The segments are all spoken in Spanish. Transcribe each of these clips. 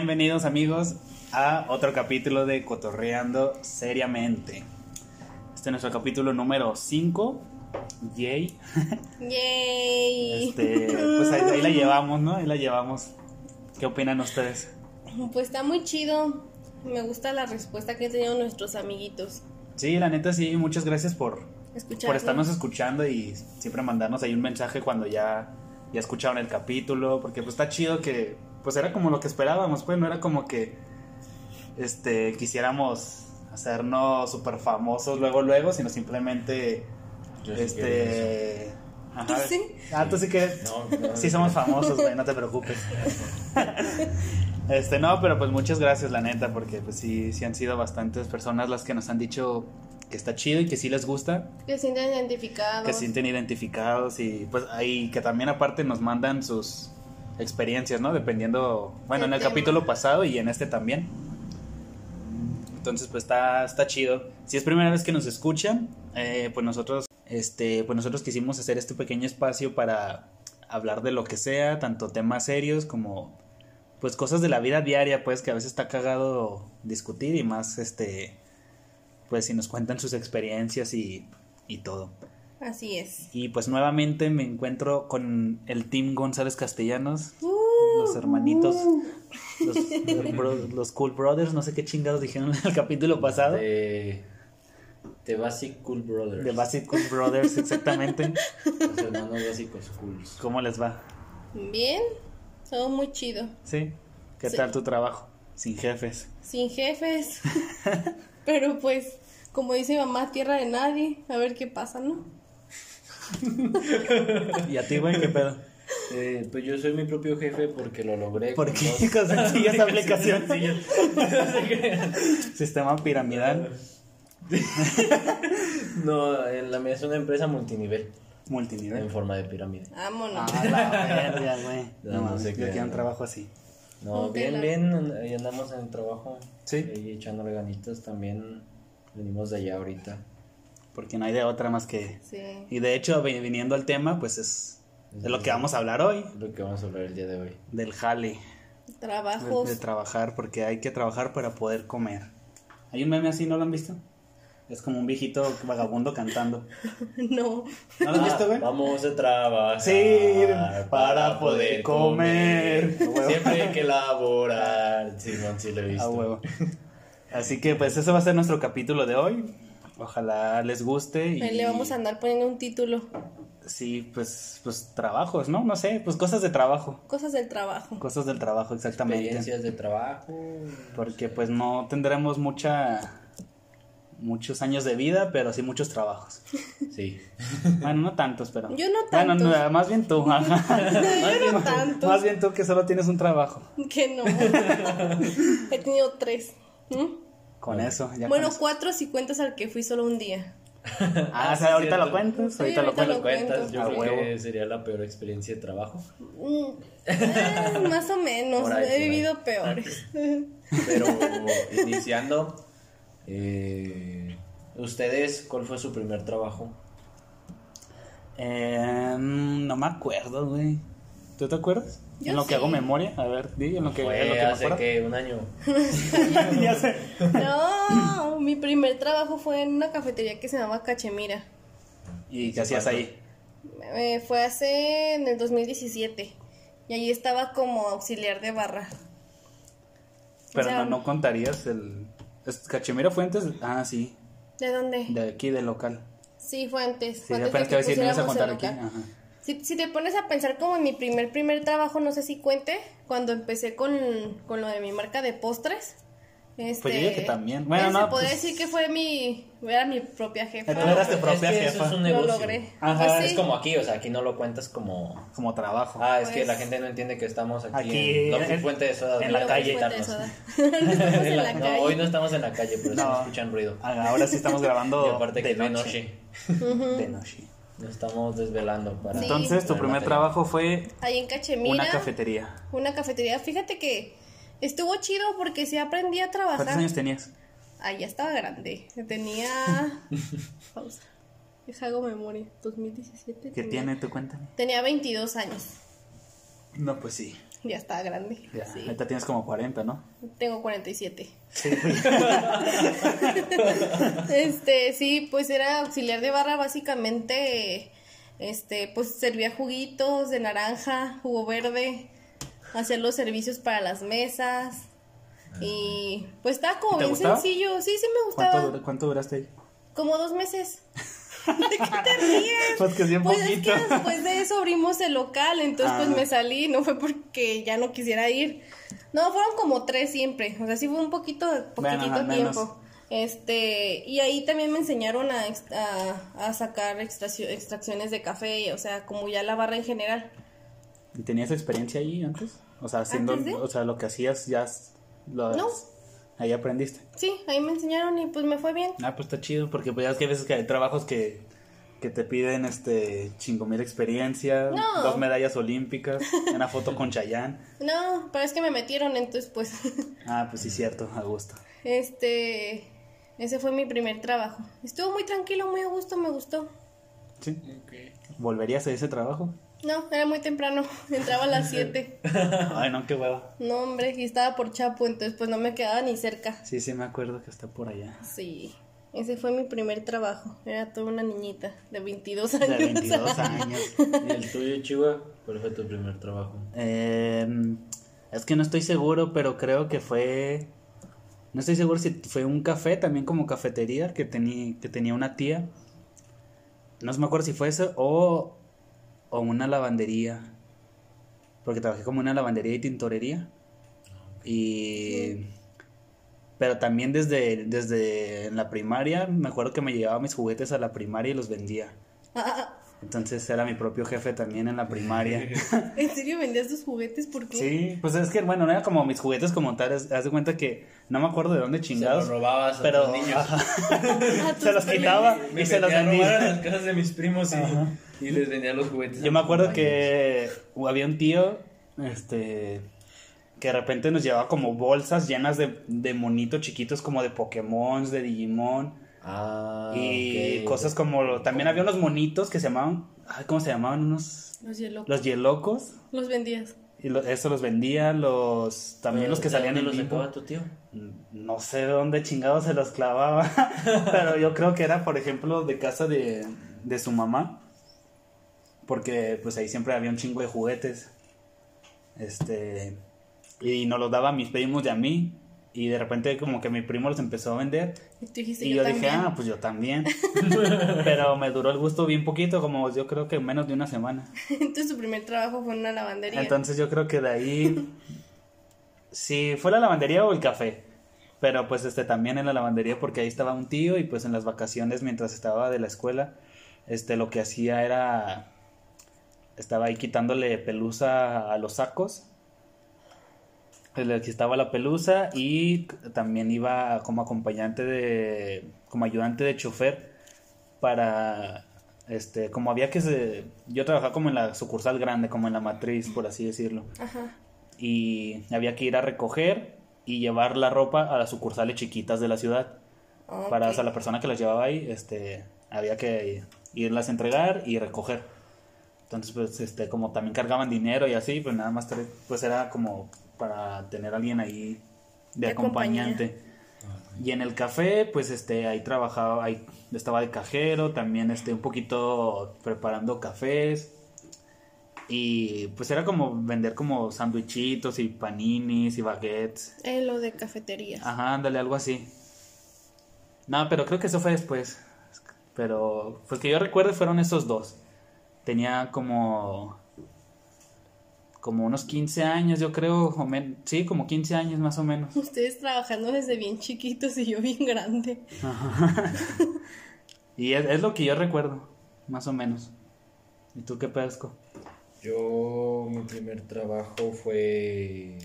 Bienvenidos amigos a otro capítulo de Cotorreando Seriamente. Este es nuestro capítulo número 5. Yay. Yay. Este, pues ahí, ahí la llevamos, ¿no? Ahí la llevamos. ¿Qué opinan ustedes? Pues está muy chido. Me gusta la respuesta que han tenido nuestros amiguitos. Sí, la neta sí, muchas gracias por, Escucharnos. por estarnos escuchando y siempre mandarnos ahí un mensaje cuando ya, ya escucharon el capítulo, porque pues está chido que, pues era como lo que esperábamos, pues no era como que, este, quisiéramos hacernos súper famosos luego, luego, sino simplemente, Yo sí este... ajá. ¿Tú sí? Ah, tú sí que... No, no, Sí somos famosos, güey, no te preocupes. Este, no, pero pues muchas gracias, la neta, porque pues sí, sí han sido bastantes personas las que nos han dicho que está chido y que sí les gusta, Que se sienten identificados. que se sienten identificados y pues ahí que también aparte nos mandan sus experiencias, ¿no? Dependiendo, bueno, en El el tema. capítulo pasado y en este también. Entonces, pues está, está chido. Si es primera vez que nos escuchan, eh, pues nosotros, este, pues nosotros quisimos hacer este pequeño espacio para hablar de lo que sea, tanto temas serios como pues cosas de la vida diaria, pues que a veces está cagado discutir y más, este, pues si nos cuentan sus experiencias y, y todo. Así es. Y pues nuevamente me encuentro con el Team González Castellanos, Uh, los hermanitos, los, los bro- los Cool Brothers, no sé qué chingados dijeron en el capítulo pasado. De, de Basic Cool Brothers. De Basic Cool Brothers, exactamente. Los hermanos básicos cools. ¿Cómo les va? Bien. Todo muy chido. ¿Sí? ¿Qué Sí. tal tu trabajo? Sin jefes. Sin jefes. Pero pues, como dice mi mamá, tierra de nadie. A ver qué pasa, ¿no? ¿Y a ti, güey, qué pedo? Eh, pues yo soy mi propio jefe porque lo logré. ¿Por con qué? dos- Con sencillas aplicaciones. Sencillas. Sistema piramidal no, en la mía es una empresa multinivel multinivel. en forma de pirámide. Vámonos. Ah, la verga, güey. No, No, sé yo quiero un trabajo así. No, bien, bien, ahí andamos en el trabajo. Sí. Ahí echándole ganitas también. Venimos de allá ahorita. Porque no hay de otra más que. Sí. Y de hecho, vi- viniendo al tema, pues es de lo que vamos a hablar hoy. Lo que vamos a hablar el día de hoy. Del jale. Trabajos. de trabajar, porque hay que trabajar para poder comer. Hay un meme así, ¿no lo han visto? Es como un viejito vagabundo cantando. No. ¿No lo han visto, güey? Vamos a trabajar. Sí, para poder comer. Siempre hay que laborar. Simón, sí lo he visto. A huevo. Así que pues ese va a ser nuestro capítulo de hoy. Ojalá les guste y le vamos a andar poniendo un título. sí, pues pues trabajos, ¿no? No sé, pues cosas de trabajo, Cosas del trabajo. cosas del trabajo exactamente. Experiencias de trabajo. Porque pues no tendremos mucha muchos años de vida, pero sí muchos trabajos. Sí. Bueno, no tantos, pero Yo no Bueno, tantos. no, más bien tú. ajá. Yo no tanto. Más bien tú que solo tienes un trabajo. Que no. He tenido tres. ¿Mm? Con eso, ya Bueno, con eso. cuatro si cuentas al que fui solo un día. Ah, o sea, ahorita cierto. lo cuentas, Sí, ahorita lo ahorita cuentas. lo cuentas, cuento. yo creo huevo. que sería la peor experiencia de trabajo. Mm, eh, más o menos. Por ahí, por He ahí. vivido peores. Pero iniciando, eh, ¿ustedes cuál fue su primer trabajo? Eh, no me acuerdo, güey. ¿Tú te acuerdas? Yo en lo que hago memoria, a ver, di en lo que, en lo Fue que me hace que un año. ya sé. No, mi primer trabajo fue en una cafetería que se llama Cachemira. ¿Y qué hacías ahí? Eh, fue hace en el 2017. Y allí estaba como auxiliar de barra. Pero O sea, no, no contarías el... ¿es ¿Cachemira fue antes? Ah, sí, ¿De dónde? de aquí, del local. Sí, fue antes. Sí, fue antes apenas te iba a decir, ¿no ibas a contar aquí? Ajá. Si, si te pones a pensar como en mi primer, primer trabajo, no sé si cuente, cuando empecé con, con lo de mi marca de postres. Este, Pues yo diría que también. Bueno, no, Se podría pues- decir que fue mi, era mi propia jefa. Tú eras tu propia es que eso jefa. es un Lo negocio. logré. Ajá, Pues Es sí. como aquí, o sea, aquí no lo cuentas como... Como trabajo. Ah, es Pues- que la gente no entiende que estamos aquí, Aquí, en Lofi en- Fuente de Soda. en la de calle. En la No, hoy no estamos en la calle, pero No. se escuchan ruido. Ah, Ahora sí estamos grabando Y aparte de que de noche. noche. De noche. Nos estamos desvelando para... Sí. Entonces, tu para primer material. trabajo fue Ahí en Cachemira. una cafetería. Una cafetería. Fíjate que estuvo chido porque sí aprendí a ¿Cuántos trabajar. años tenías? Ah, ya estaba grande. Tenía. Pausa. Es hago memoria. 2017. ¿Qué tenía- tiene? ¿Tú cuéntame? Tenía 22 años. No, pues sí. Ya está grande. Ya, Sí. ahorita tienes como 40, ¿no? Tengo 47. Sí. Este, sí, pues era auxiliar de barra básicamente, este, pues servía juguitos de naranja, jugo verde, hacía los servicios para las mesas y pues estaba como ¿Te bien gustaba? sencillo, sí, sí me gustaba, ¿Cuánto, dur- cuánto duraste ahí? como dos meses. ¿De qué te ríes? Pues que sí, un Pues poquito. es que después de eso abrimos el local, entonces pues Ah. me salí, no fue porque ya no quisiera ir. No, fueron como tres siempre, o sea, sí fue un poquito, poquitito menos. tiempo. Este, y ahí también me enseñaron a, a, a sacar extracciones de café, o sea, como ya la barra en general. ¿Y ¿Tenías experiencia ahí antes? O sea, haciendo, ¿Antes de? o sea, lo que hacías ya lo No. Ahí aprendiste. Sí, ahí me enseñaron y pues me fue bien. Ah, pues está chido, porque pues ya es que hay veces que hay trabajos que, que te piden este chingo mil experiencia, No. dos medallas olímpicas, una foto con Chayanne. No, pero es que me metieron, entonces pues, Ah, pues sí, cierto, a gusto. este, ese fue mi primer trabajo. Estuvo muy tranquilo, muy a gusto, me gustó. Sí. ¿Volverías a ese trabajo? No, era muy temprano, entraba a las 7. Ay, no, qué hueva. No, hombre, y estaba por Chapo, entonces pues no me quedaba ni cerca. Sí, sí, me acuerdo que está por allá. Sí, ese fue mi primer trabajo. Era toda una niñita de 22 De años. 22 años. ¿Y el tuyo, Chihuahua? ¿Cuál fue tu primer trabajo? Eh, es que no estoy seguro, pero creo que fue. No estoy seguro si fue un café, también como cafetería, que, tenía que tenía una tía. No me acuerdo si fue eso o, o una lavandería. Porque trabajé como una lavandería y tintorería. Y. Pero también desde, desde la primaria, me acuerdo que me llevaba mis juguetes a la primaria y los vendía. Entonces era mi propio jefe también en la primaria. ¿En serio vendías tus juguetes? ¿Por qué? Sí, pues es que, bueno, no era como mis juguetes como tal, haz de cuenta que no me acuerdo de dónde Se chingados. los robabas a pero tus niños. se los quitaba Me y se los metía a vendía. las casas de mis primos y, les vendía los juguetes. Yo me acuerdo que había un tío, este, que de repente nos llevaba como bolsas llenas de, de monitos chiquitos como de Pokémon, de Digimon Ah, y cosas como, lo- también había unos monitos que se llamaban, ay, ¿cómo se llamaban? Unos, Los hielo. los Yelocos. Los vendías. Y lo- eso los vendía, los, también Pero, los que ¿de salían dónde en los sacaba tu tío? No sé de dónde chingado se los clavaba, pero yo creo que era, por ejemplo, de casa de, de su mamá, porque pues ahí siempre había un chingo de juguetes, este, y nos los daba a mis primos y a mí, y de repente como que mi primo los empezó a vender, Y tú dijiste, y yo, yo dije, ah, pues yo también, pero me duró el gusto bien poquito, como yo creo que menos de una semana. Entonces tu primer trabajo fue en una lavandería. Entonces yo creo que de ahí, si fue la lavandería o el café, pero pues este también en la lavandería porque ahí estaba un tío y pues en las vacaciones mientras estaba de la escuela, este lo que hacía era, estaba ahí quitándole pelusa a los sacos, le quitaba la pelusa y también iba como acompañante de, como ayudante de chofer para este como había que se, yo trabajaba como en la sucursal grande como en la matriz por así decirlo. Ajá. y había que ir a recoger y llevar la ropa a las sucursales chiquitas de la ciudad. Para o sea, la persona que las llevaba ahí este había que irlas a entregar y recoger. Entonces pues este como también cargaban dinero y así pues nada más pues era como para tener a alguien ahí de De compañía. acompañante y en el café, pues este, ahí trabajaba, ahí estaba de cajero, también este, un poquito preparando cafés. Y pues era como vender como sandwichitos y paninis y baguettes. En lo de cafeterías. Ajá, ándale, algo así. No, pero creo que eso fue después. Pero, pues que yo recuerde fueron esos dos. Tenía como... Como unos 15 años, yo creo. o sí, como 15 años más o menos. Ustedes trabajando desde bien chiquitos y yo bien grande. Y es, es lo que yo recuerdo, más o menos. ¿Y tú qué pesco? Yo, mi primer trabajo fue.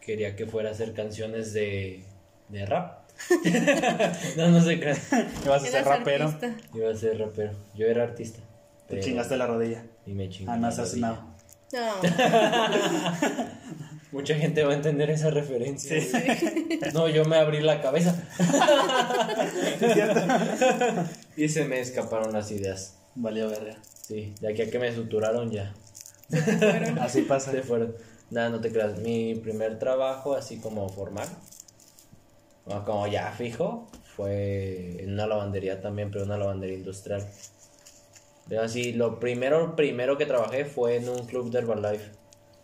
Quería que fuera a hacer canciones de. de rap. no, no sé qué. ¿Vas a ser rapero? artista. Iba a ser rapero. Yo era artista. Te chingaste la rodilla. Y me chingué. Ah, no, no. Mucha gente va a entender esa referencia. güey. No, yo me abrí la cabeza. y se me escaparon las ideas. Valió verga. Sí, de aquí a que me suturaron ya. Así pasa. Se fueron. Nada, no te creas. Mi primer trabajo, así como formal, o como ya fijo, fue en una lavandería también, pero una lavandería industrial. Pero así, lo primero, primero que trabajé fue en un club de Herbalife.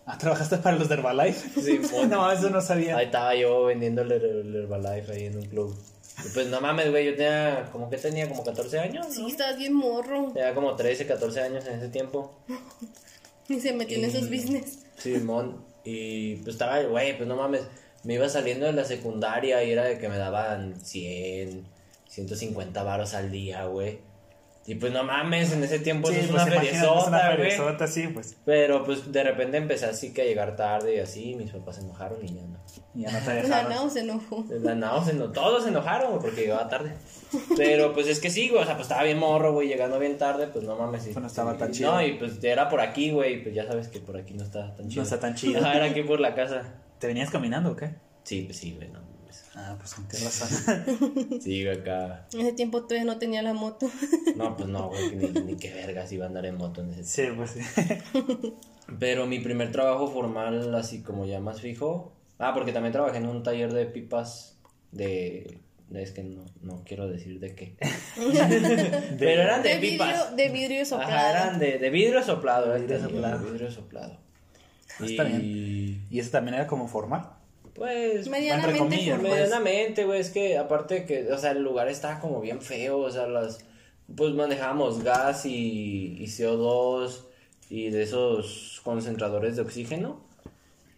Ah, ¿trabajaste para los de Herbalife? Sí, no, eso no sabía. Ahí estaba yo vendiendo el, el Herbalife ahí en un club. Y pues no mames, güey, yo tenía, como que tenía como 14 años, ¿no? Sí, estabas bien morro. Tenía como 13, 14 años en ese tiempo. Y se metió en esos business. Simón, y pues estaba, güey, pues no mames, me iba saliendo de la secundaria y era de que me daban 100, 150 varos al día, güey. Y pues no mames, en ese tiempo Sí, eso es pues una imagínate, es una feriezota, feriezota, sí, pues. Pero pues de repente empecé así que a llegar tarde y así, mis papás se enojaron y ya no. Y ya no te La dejaron. Nao se enojó. La nao se eno- todos se enojaron, güey, porque llegaba tarde. Pero pues es que sí, güey, o sea, pues estaba bien morro, güey, llegando bien tarde, pues no mames. y- Pues no estaba tan y- chido. No, y pues era por aquí, güey, pues ya sabes que por aquí no está tan chido. está tan chido. Ajá, era aquí por la casa. ¿Te venías caminando o qué? Sí, pues sí, güey, no mames. Ah, pues con qué razón. Sí, güey, acá. En ese tiempo todavía no tenía la moto. No, pues no, güey, ni, ni qué vergas iba a andar en moto en ese sí, pues sí. Pero mi primer trabajo formal, así como ya más fijo. Ah, porque también trabajé en un taller de pipas de. de- es que no, no quiero decir de qué. Pero eran de, De vidrio, pipas. de vidrio soplado. Ajá, eran de, de vidrio soplado. el vidrio soplado. de vidrio soplado. Ah, está y, ¿Y eso también era como formal? Pues. Medianamente comillas, formal. Medianamente, güey, es que aparte que, o sea, el lugar estaba como bien feo, o sea, las, pues manejábamos gas y, y CO2 y de esos concentradores de oxígeno,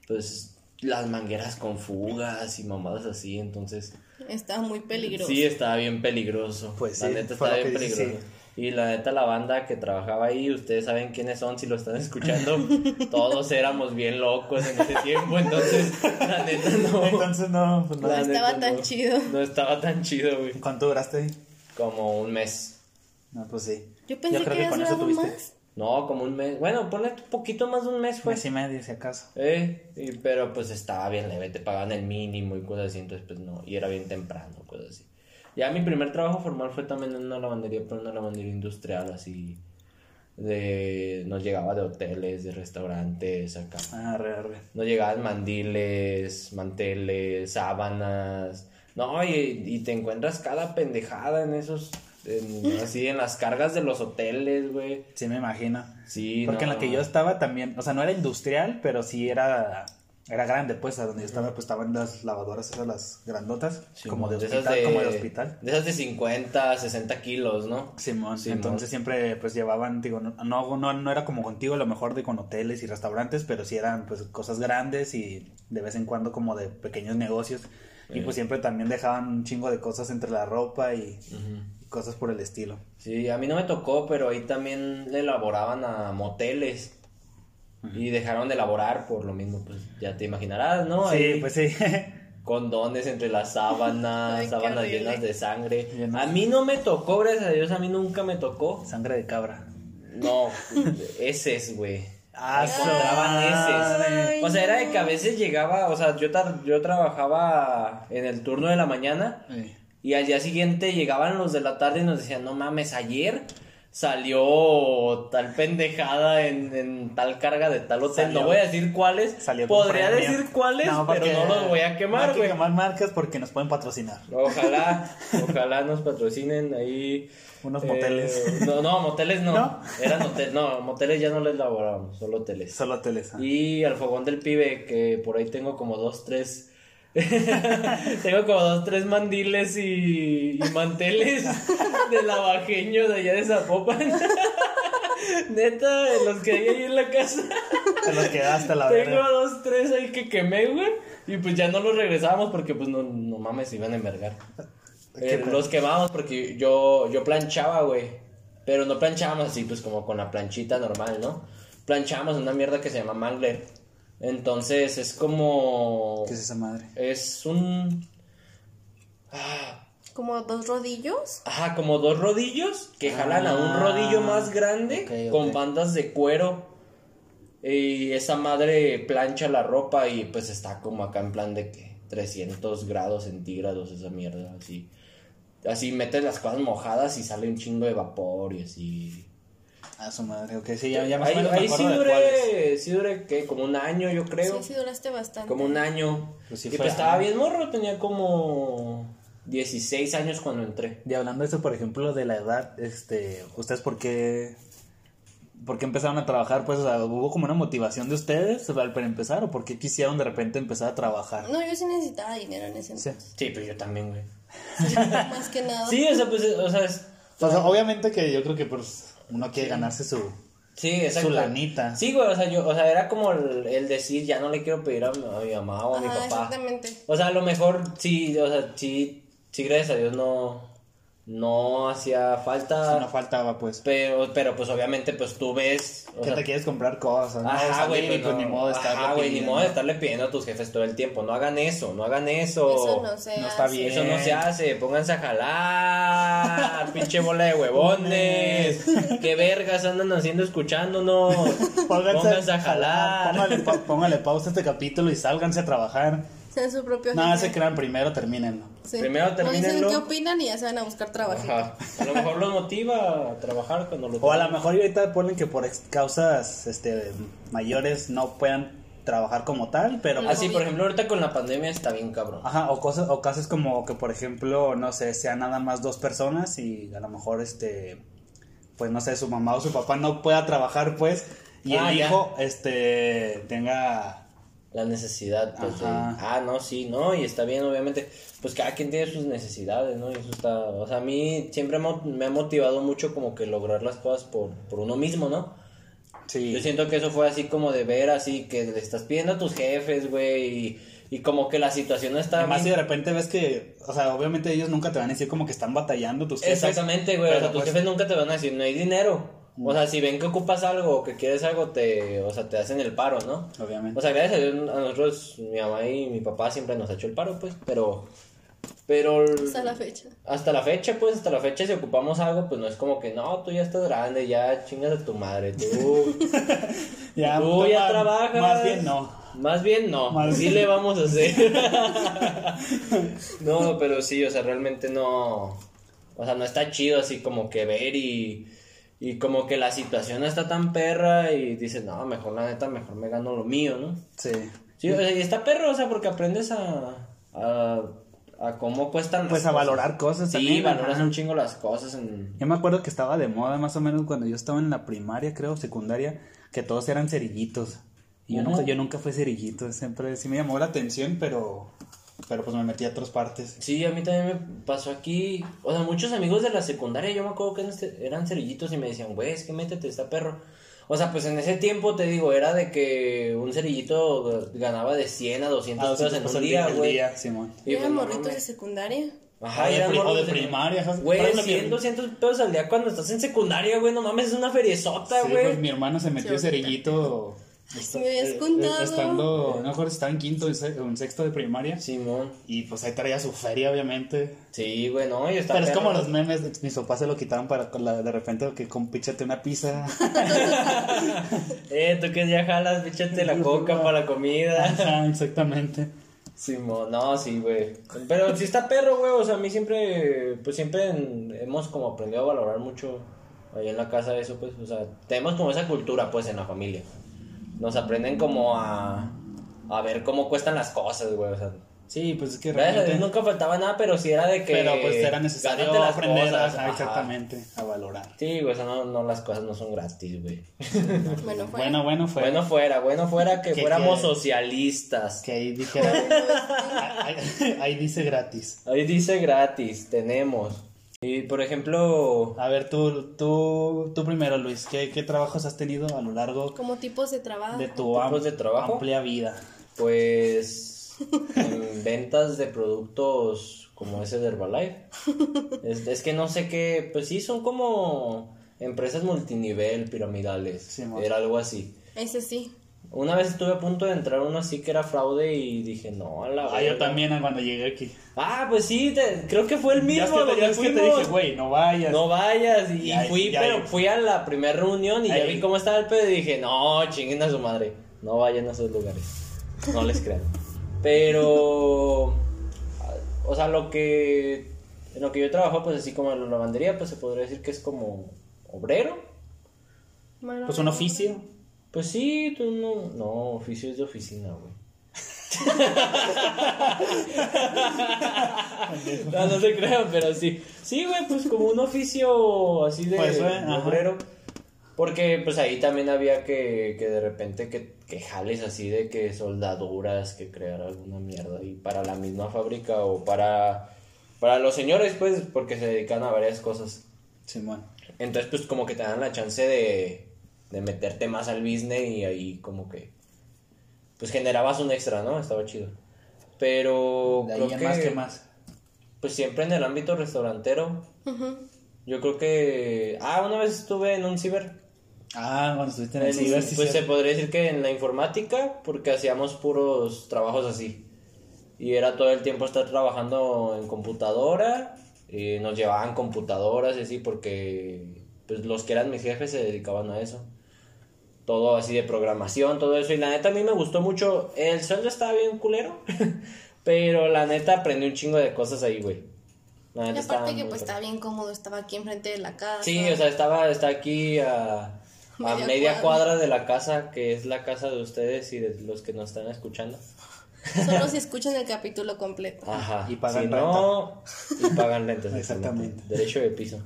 pues las mangueras con fugas y mamadas así, entonces, Estaba muy peligroso. sí, estaba bien peligroso, Pues la sí, neta estaba bien peligroso. Y la neta, la banda que trabajaba ahí, ustedes saben quiénes son si lo están escuchando. Todos éramos bien locos en ese tiempo, entonces, la neta no. Entonces no, pues no. No estaba neta, tan no. chido. No estaba tan chido, güey. ¿Cuánto duraste ahí? Como un mes. No, pues sí. Yo pensé creo que habías con eso tuviste más. No, como un mes. Bueno, ponle un poquito más de un mes, fue. mes y medio, si acaso. Eh, y- pero pues estaba bien leve, te pagaban el mínimo y cosas así, entonces pues no, y era bien temprano, cosas así. Ya mi primer trabajo formal fue también en una lavandería, pero una lavandería industrial, así, de, nos llegaba de hoteles, de restaurantes, acá. Ah, re, re. Nos llegaban mandiles, manteles, sábanas. No, y, y te encuentras cada pendejada en esos, en- así en las cargas de los hoteles, güey. Sí, me imagino. Sí, Porque en la que yo estaba también, o sea, no era industrial, pero sí era, era grande, pues, a donde yo estaba, pues estaban las lavadoras esas, las grandotas, Sí, como de hospital, como de hospital. De esas de 50, 60 kilos, ¿no? Simón, Simón. entonces siempre pues llevaban, digo, no, no, no, era como contigo a lo mejor de con hoteles y restaurantes, pero sí eran pues cosas grandes y de vez en cuando como de pequeños negocios. Y pues siempre también dejaban un chingo de cosas entre la ropa y, y cosas por el estilo. Sí, a mí no me tocó, pero ahí también le elaboraban a moteles. Y dejaron de elaborar por lo mismo, pues ya te imaginarás, ¿no? sí, Ahí pues sí. Condones entre las sábanas, Ay, sábanas llenas de sangre. Llenas. A mí no me tocó, gracias a Dios, a mí nunca me tocó. Sangre de cabra. No, heces, güey. Ah, encontraban heces. O sea, era de que a veces llegaba, o sea, yo, yo trabajaba en el turno de la mañana Sí. y al día siguiente llegaban los de la tarde y nos decían, no mames, ayer salió tal pendejada en, en tal carga de tal hotel. Salió- no voy a decir cuáles. Salió Podría premio. decir cuáles, pero no los voy a no quemar, hay que quemar marcas porque nos pueden patrocinar. Ojalá, ojalá nos patrocinen ahí. Unos eh, moteles. No, no, moteles no. ¿No? Eran hoteles, no, moteles ya no les laborábamos, solo hoteles. Solo hoteles. ah. Y al fogón del pibe, que por ahí tengo como dos, tres. tengo como dos, tres mandiles y, y manteles de lavajeño de allá de Zapopan. Neta, los que hay ahí en la casa. Te los quedaste la Tengo verga. dos, tres ahí que quemé, güey. Y pues ya no los regresamos porque pues no, no mames, se iban a envergar. Eh, los quemamos porque yo, yo planchaba, güey. Pero no planchábamos así, pues como con la planchita normal, ¿no? Planchábamos una mierda que se llama mangler. Entonces es como. ¿Qué es esa madre? Es un. Ah, Como dos rodillos. Ajá, como dos rodillos que jalan a un Ah, rodillo más grande con bandas de cuero. Y esa madre plancha la ropa y pues está como acá en plan de que 300 grados centígrados esa mierda, así. Así metes las cosas mojadas y sale un chingo de vapor y así. A su madre, ok, sí, ya, ya más o Ahí, me sí duré, sí duré, ¿qué? Como un año, yo creo. Sí, sí, duraste bastante. Como un año. Pues sí y fue pues estaba bien morro, tenía como 16 años cuando entré. Y hablando de eso, por ejemplo, de la edad, este, ¿ustedes por qué, por qué empezaron a trabajar? Pues, o sea, ¿hubo como una motivación de ustedes al- para empezar? ¿O por qué quisieron de repente empezar a trabajar? No, yo sí necesitaba dinero en ese Sí. entonces. Sí, pues yo también, güey. Más que nada. Sí, o sea, pues, o sea, es- O sea, obviamente que yo creo que pues uno quiere ganarse su... sí, exacto. Su lanita. Sí, güey, o sea, yo, o sea, era como el, el decir, ya no le quiero pedir a mi, a mi mamá o a mi papá. exactamente. O sea, a lo mejor sí, o sea, sí, sí, gracias a Dios no, no hacía falta. No faltaba, pues. Pero, pero pues obviamente, pues tú ves. o Que sea, te quieres comprar cosas, ¿no? Ajá, güey, pues, pues no. ni modo de estarle Ajá, güey, ni pidiendo. modo de estarle pidiendo a tus jefes todo el tiempo. No hagan eso, no hagan eso. Eso no se no está hace. bien. Eso no se hace, pónganse a jalar, pinche bola de huevones. Qué vergas andan haciendo escuchándonos. Pónganse, a jalar. Póngale, póngale pausa a este capítulo y sálganse a trabajar. Sean su propio jefe. se crean primero, termínenlo. Sí. Primero termínenlo. qué opinan y ya se van a buscar trabajo. Ajá. A lo mejor los motiva a trabajar cuando lo O a lo mejor ahorita ponen que por ex- causas este, mayores no puedan trabajar como tal, pero... Así, por ejemplo, ahorita con la pandemia está bien cabrón. Ajá, o cosas, o casos como que, por ejemplo, no sé, sean nada más dos personas y a lo mejor, este, pues no sé, su mamá o su papá no pueda trabajar, pues, y Ah, el ya. hijo, este, tenga... La necesidad, pues, de-. Ah, no, sí, no, y está bien, obviamente. Pues cada quien tiene sus necesidades, ¿no? Y eso está... O sea, a mí siempre me, ha- motivado mucho como que lograr las cosas por, por uno mismo, ¿no? Sí, Yo siento que eso fue así como de ver así que le estás pidiendo a tus jefes, güey, y, y como que la situación no está Además, si bien- de repente ves que, o sea, obviamente ellos nunca te van a decir como que están batallando tus jefes. Exactamente, güey. O sea, tus pues- jefes nunca te van a decir, no hay dinero. O sea, si ven que ocupas algo o que quieres algo, te, o sea, te hacen el paro, ¿no? Obviamente. O sea, gracias a Dios, a nosotros, mi mamá y mi papá siempre nos ha hecho el paro, pues, pero... Pero... Hasta la fecha. Hasta la fecha, pues, hasta la fecha, si ocupamos algo, pues no es como que, no, tú ya estás grande, ya chingas a tu madre, tú... ya, tú ya toma- trabajas. Más bien no. Más bien no, Más sí bien. le vamos a hacer. no, pero sí, o sea, realmente no. O sea, no está chido así como que ver y. Y como que la situación está tan perra y dices, no, mejor la neta, mejor me gano lo mío, ¿no? Sí. Sí, o sea, y está perro, o sea, porque aprendes a. a, a cómo cuestan las Pues a cosas. valorar cosas Sí, también, valoras ajá. un chingo las cosas en. Yo me acuerdo que estaba de moda más o menos cuando yo estaba en la primaria, creo, secundaria, que todos eran cerillitos. Y yo nunca, yo nunca fui cerillito, siempre sí me llamó la atención, pero, pero pues me metí a otras partes. Sí, a mí también me pasó aquí. O sea, muchos amigos de la secundaria, yo me acuerdo que eran ce- eran cerillitos y me decían, güey, es que métete, está perro. O sea, pues en ese tiempo te digo, era de que un cerillito ganaba de 100 a 200 A pesos 200 en pesos un día, güey. Y ¿Eran morritos de secundaria? Ajá, O de o de primaria. Güey, Por ejemplo, mi- 100, 200 pesos al día cuando estás en secundaria, güey, no mames, es una feriezota, Sí, güey. pues mi hermano se metió Sí, me habías eh, contado. Estando, no mejor estaba en quinto o en sexto de primaria. Simón. Y pues ahí traía su feria, obviamente. Sí, güey, no, Pero es como los memes, mis papás se lo quitaron para con la- de repente que compíchate una pizza. Eh, tú que ya jalas, échate la coca para la comida. Ajá, exactamente. Simón, no, sí, güey. Pero sí está perro, güey. O sea, a mí siempre, pues siempre en- hemos como aprendido a valorar mucho ahí en la casa eso, pues. O sea, tenemos como esa cultura, pues, en la familia. Nos aprenden como a, a ver cómo cuestan las cosas, güey. O sea, Sí, pues es que a realmente... nunca faltaba nada, pero sí era de que. Pero pues era necesario las aprender cosas, ajá. exactamente a valorar. Sí, güey, o sea, no, no, las cosas no son gratis, güey. Bueno, fue. Bueno, bueno, fue. Bueno fuera, bueno fuera que Que- fuéramos que- socialistas. que ahí dijera... ahí, ahí dice gratis. Ahí dice gratis, tenemos. Y por ejemplo, A ver, tú, tú, tú primero, Luis, ¿qué, qué trabajos has tenido a lo largo Como tipos de trabajo. de tu am- ¿Tipos de trabajo? amplia vida? pues en ventas de productos como ese de Herbalife. Es, es que no sé qué, pues sí, son como empresas multinivel, piramidales. Sí, era algo así. Ese sí. Una vez estuve a punto de entrar uno así que era fraude y dije, no, a la Ah, yo verga". también cuando llegué aquí. Ah, pues sí, te- creo que fue el Ya es mismo. que ya es que te fuimos. dije, güey, no vayas. No vayas. Y Ya, fui, ya, pero ya. fui a la primera reunión y ya Ahí. vi cómo estaba el pedo y dije, no, chinguen a su madre. No vayan a esos lugares. No les crean. Pero, o sea, lo que, en lo que yo trabajo, pues así como en la lavandería, pues se podría decir que es como obrero. Mano Pues un oficio. Pues sí, tú no. No, oficio es de oficina, güey. no, no se crean, pero sí. Sí, güey, pues como un oficio así de, Pues, güey, de ajá. obrero. Porque pues ahí también había que, que de repente que, que jales así de que soldaduras, que crear alguna mierda y para la misma fábrica o para, para los señores, pues, porque se dedican a varias cosas. Simón. Entonces, pues como que te dan la chance de, de meterte más al business y ahí como que, pues generabas un extra, ¿no? Estaba chido. Pero De ahí creo que, más que más. pues siempre en el ámbito restaurantero, yo creo que, ah, una vez estuve en un ciber. Ah, cuando estuviste en el ciber, sí, pues sí. se podría decir que en la informática, porque hacíamos puros trabajos así. Y era todo el tiempo estar trabajando en computadora. Y nos llevaban computadoras y así, porque pues, los que eran mis jefes se dedicaban a eso. Todo así de programación, todo eso. Y la neta a mí me gustó mucho. El sueldo estaba bien culero. pero la neta aprendí un chingo de cosas ahí, güey. La Y neta aparte que pues estaba bien cómodo, estaba aquí enfrente de la casa. Sí, o sea, estaba, está aquí a, a Media media, cuadra. cuadra. de la casa, que es la casa de ustedes y de los que nos están escuchando. Solo si escuchan el capítulo completo. Ajá. Y pagan si no, y pagan rentas. Exactamente. Derecho de piso.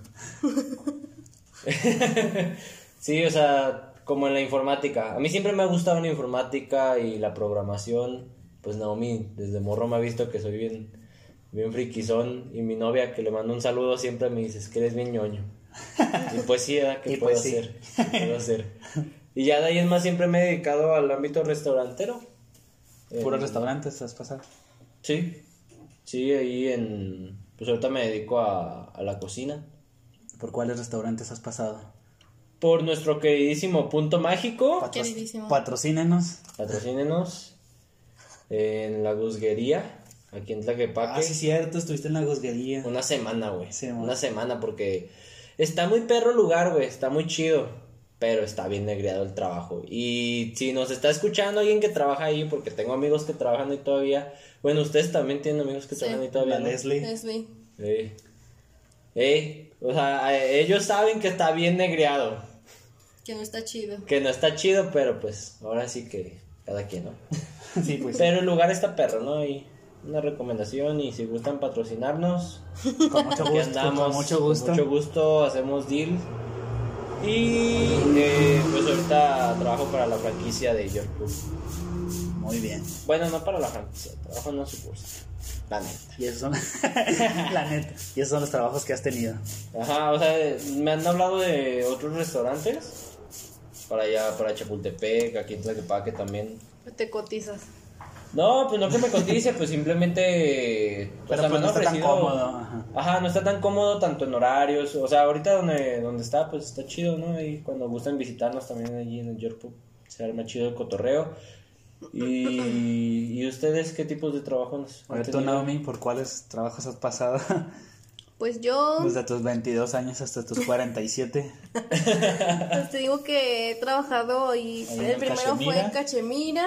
sí, o sea, como en la informática. A mí siempre me ha gustado la informática y la programación. Pues Naomi, desde morro me ha visto que soy bien, bien friquizón. Y mi novia, que le mando un saludo, siempre me dice, es que eres bien ñoño. Y pues sí, ¿verdad? ¿qué Y puedo pues sí. hacer? ¿Qué puedo hacer? Y ya de ahí en más siempre me he dedicado al ámbito restaurantero. Puros restaurantes has pasado. Sí, sí, ahí en... Pues ahorita me dedico a, a la cocina. ¿Por cuáles restaurantes has pasado? Por nuestro queridísimo punto mágico, Patro- Queridísimo. Patrocínenos. patrocínenos en la guzguería, aquí en Tlaquepaque. Ah, sí, cierto, estuviste en la guzguería. Una semana, güey. Sí. Una semana porque está muy perro el lugar, güey. Está muy chido. Pero está bien negreado el trabajo. Y si nos está escuchando alguien que trabaja ahí, porque tengo amigos que trabajan ahí todavía. Bueno, ustedes también tienen amigos que Sí. trabajan ahí todavía. La ¿no? Leslie. Leslie. Ey. Ey. O sea, eh, ellos saben que está bien negreado. Que no está chido. Que no está chido, pero pues ahora sí que cada quien, ¿no? Sí, pues. Pero el lugar está perro, ¿no? Y una recomendación y si gustan patrocinarnos, Con mucho aquí gusto. andamos. Con mucho gusto. Con mucho gusto, hacemos deal. Y eh, pues ahorita trabajo para la franquicia de York Club. Muy bien. Bueno, no para la franquicia, trabajo en una sucursal. La neta. Y esos son. la neta. Y esos son los trabajos que has tenido. Ajá, o sea, me han hablado de otros restaurantes. Para allá, para Chapultepec, aquí en Tlaquepaque también. Te cotizas. No, pues no que me cotice, pues simplemente. o Pero sea, pues no está tan ofrecido- cómodo. Ajá. Ajá, no está tan cómodo tanto en horarios. O sea, ahorita donde, donde está, pues está chido, ¿no? Y cuando gustan visitarnos también allí en el York Pub, se arma chido el cotorreo. Y, ¿y ustedes qué tipos de trabajo nos A ver, tú? Naomi, ¿por cuáles trabajos has pasado? Pues yo Desde tus 22 años hasta tus 47. pues te digo que he trabajado y Ahí el primero fue Cachemira. en Cachemira.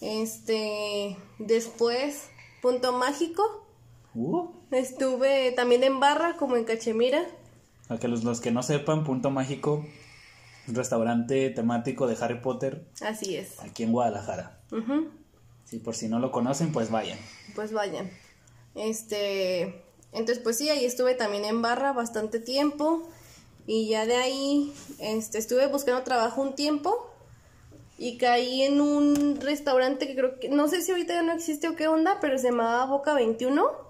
Este, después Punto Mágico. Uh, Estuve también en Barra como en Cachemira. a que los, los que no sepan, Punto Mágico, un restaurante temático de Harry Potter Así es. aquí en Guadalajara. Ujú. Sí, por si no lo conocen, pues vayan. Pues vayan. Este, entonces pues sí, ahí estuve también en barra bastante tiempo y ya de ahí este estuve buscando trabajo un tiempo y caí en un restaurante que creo que no sé si ahorita ya no existe o qué onda, pero se llamaba Boca 21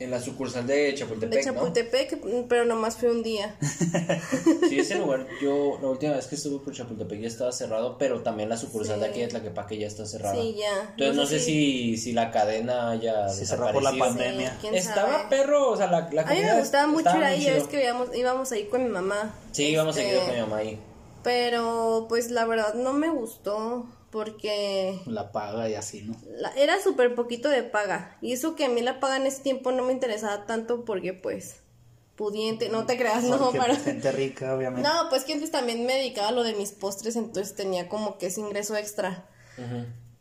En la sucursal de Chapultepec, de Chapultepec, pero nomás fue un día. Sí, ese lugar, yo la última vez que estuve por Chapultepec ya estaba cerrado, pero también la sucursal de aquí de Tlaquepaque ya está cerrada. Sí, ya. Entonces no, sé si, si la cadena haya Si cerró por la pandemia. Sí, quién Estaba sabe. perro, o sea, la, la A mí me gustaba mucho ir ahí, ya ves que íbamos, íbamos ahí con mi mamá. Sí, íbamos Este, seguido con mi mamá ahí. Pero pues la verdad no me gustó porque La paga y así, ¿no? la- era súper poquito de paga. Y eso que a mí la paga en ese tiempo no me interesaba tanto porque pues pudiente, no te creas, no, para... gente rica, obviamente. No, pues que antes también me dedicaba a lo de mis postres, entonces tenía como que ese ingreso extra.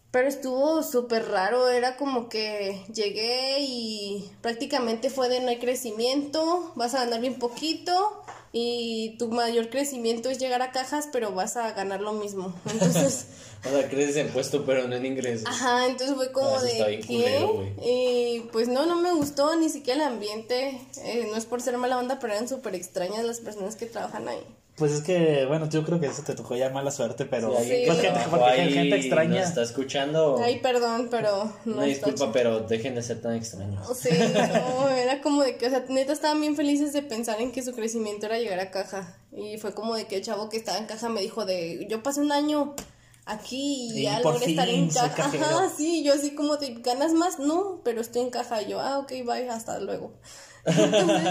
Pero estuvo súper raro, era como que llegué y prácticamente fue de no hay crecimiento, vas a ganar bien poquito, y tu mayor crecimiento es llegar a cajas, pero vas a ganar lo mismo. Entonces, O sea, creces en puesto, pero no en ingresos. ajá, entonces fue como Ah, de güey. y pues no, no me gustó ni siquiera el ambiente. Eh, no es por ser mala onda, pero eran súper extrañas las personas que trabajan ahí. Pues es que, bueno, yo creo que eso te tocó ya mala suerte, pero. Sí. que Pues gente, porque extraña. nos está escuchando, Ay, perdón, pero no una está disculpa, pero dejen de ser tan extraños. Sí, no, era como de que, o sea, neta estaban bien felices de pensar en que su crecimiento era llegar a caja. Y fue como de que el chavo que estaba en caja me dijo de, yo pasé un año aquí y Y ya logré estar en caja. Ajá, sí, yo así como de, ¿ganas más? No, pero estoy en caja. Y yo, ah, ok, bye, hasta luego. Entonces,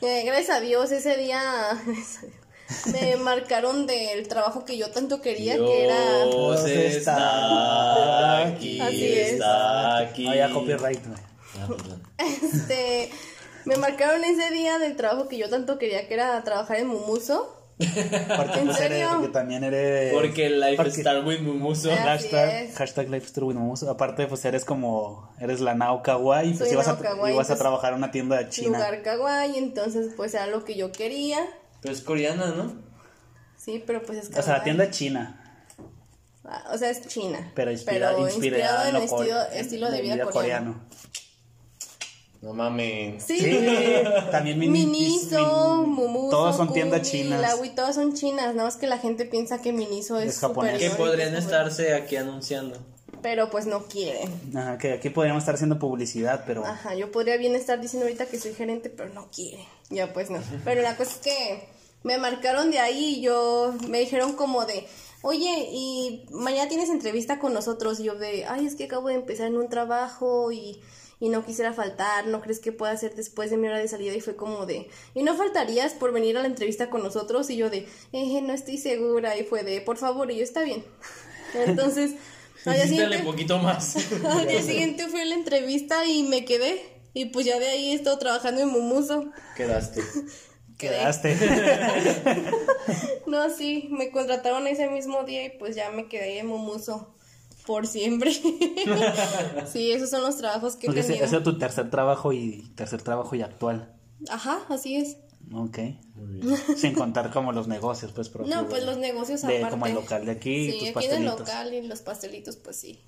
eh, gracias a Dios, ese día me marcaron del trabajo que yo tanto quería, que era... Dios está aquí, Así es. está aquí. Ya copyright, güey. Ah. Este, me marcaron ese día del trabajo que yo tanto quería, que era trabajar en Mumuso. Porque, ¿En pues, eres- serio? porque también eres. Porque Lifestyle with Mumuso. Hashtag, es. hashtag Lifestyle with Momoso. Aparte, pues eres como. Eres la Nao Kawaii. Pues ibas, a, Kawaii, ibas a trabajar en una tienda de China. Lugar kawaii, entonces pues era lo que yo quería. Pero es coreana, ¿no? Sí, pero pues es O sea, la tienda china. Ah, O sea, es China. Pero inspira- inspirada, en en, el estilo, estilo de vida coreano. No mames. Sí. Sí, también Mini- Miniso, Min- Mumuso, Todos son tiendas chinas. Lawi, todas son chinas, nada más que la gente piensa que Miniso es, Es japonés. Que podrían estarse aquí anunciando. Pero pues no quieren. Ajá, que aquí podríamos estar haciendo publicidad, pero. Ajá, yo podría bien estar diciendo ahorita que soy gerente, pero no quieren. Ya pues no. Pero la cosa es que me marcaron de ahí y yo me dijeron como de, oye, y mañana tienes entrevista con nosotros. Y yo de, ay, es que acabo de empezar en un trabajo y, y no quisiera faltar, ¿no crees que pueda hacer después de mi hora de salida? Y fue como de, ¿y no faltarías por venir a la entrevista con nosotros? Y yo de, eh, no estoy segura. Y fue de, por favor, y yo, está bien. Entonces, al día siguiente- poquito más. al día siguiente fui a la entrevista y me quedé. Y pues ya de ahí he estado trabajando en Mumuso. Quedaste. Quedaste. No, sí, me contrataron ese mismo día y pues ya me quedé en Mumuso por siempre. sí, esos son los trabajos que he Porque ese, tenido. ese es tu tercer trabajo y tercer trabajo y actual. Ajá, así es. Ok. Sin contar como los negocios, pues, propios No, pues de- los negocios de aparte. como el local de aquí, Sí, tus aquí en el pastelitos. local y los pastelitos, pues sí.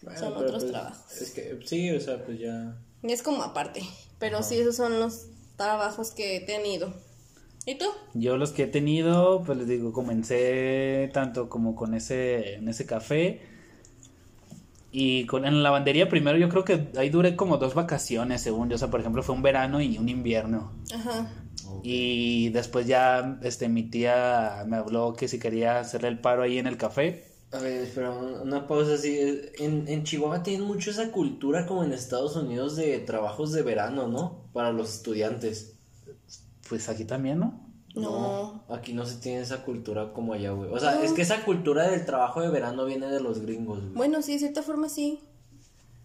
Bueno, Son otros pues, trabajos. Es que sí, o sea, pues ya. Y es como aparte. Pero sí, esos son los trabajos que he tenido. ¿Y tú? Yo los que he tenido, pues les digo, comencé tanto como con ese, en ese café y con en la lavandería primero yo creo que ahí duré como dos vacaciones según yo, o sea, por ejemplo fue un verano y un invierno Ajá. y después ya este mi tía me habló que si quería hacerle el paro ahí en el café A ver, espera, un- una pausa así. En, en Chihuahua tienen mucho esa cultura como en Estados Unidos de trabajos de verano, ¿no? Para los estudiantes. pues aquí también, ¿no? No. Aquí no se tiene esa cultura como allá, güey. O sea, es que esa cultura del trabajo de verano viene de los gringos, güey. Bueno, sí, de cierta forma sí.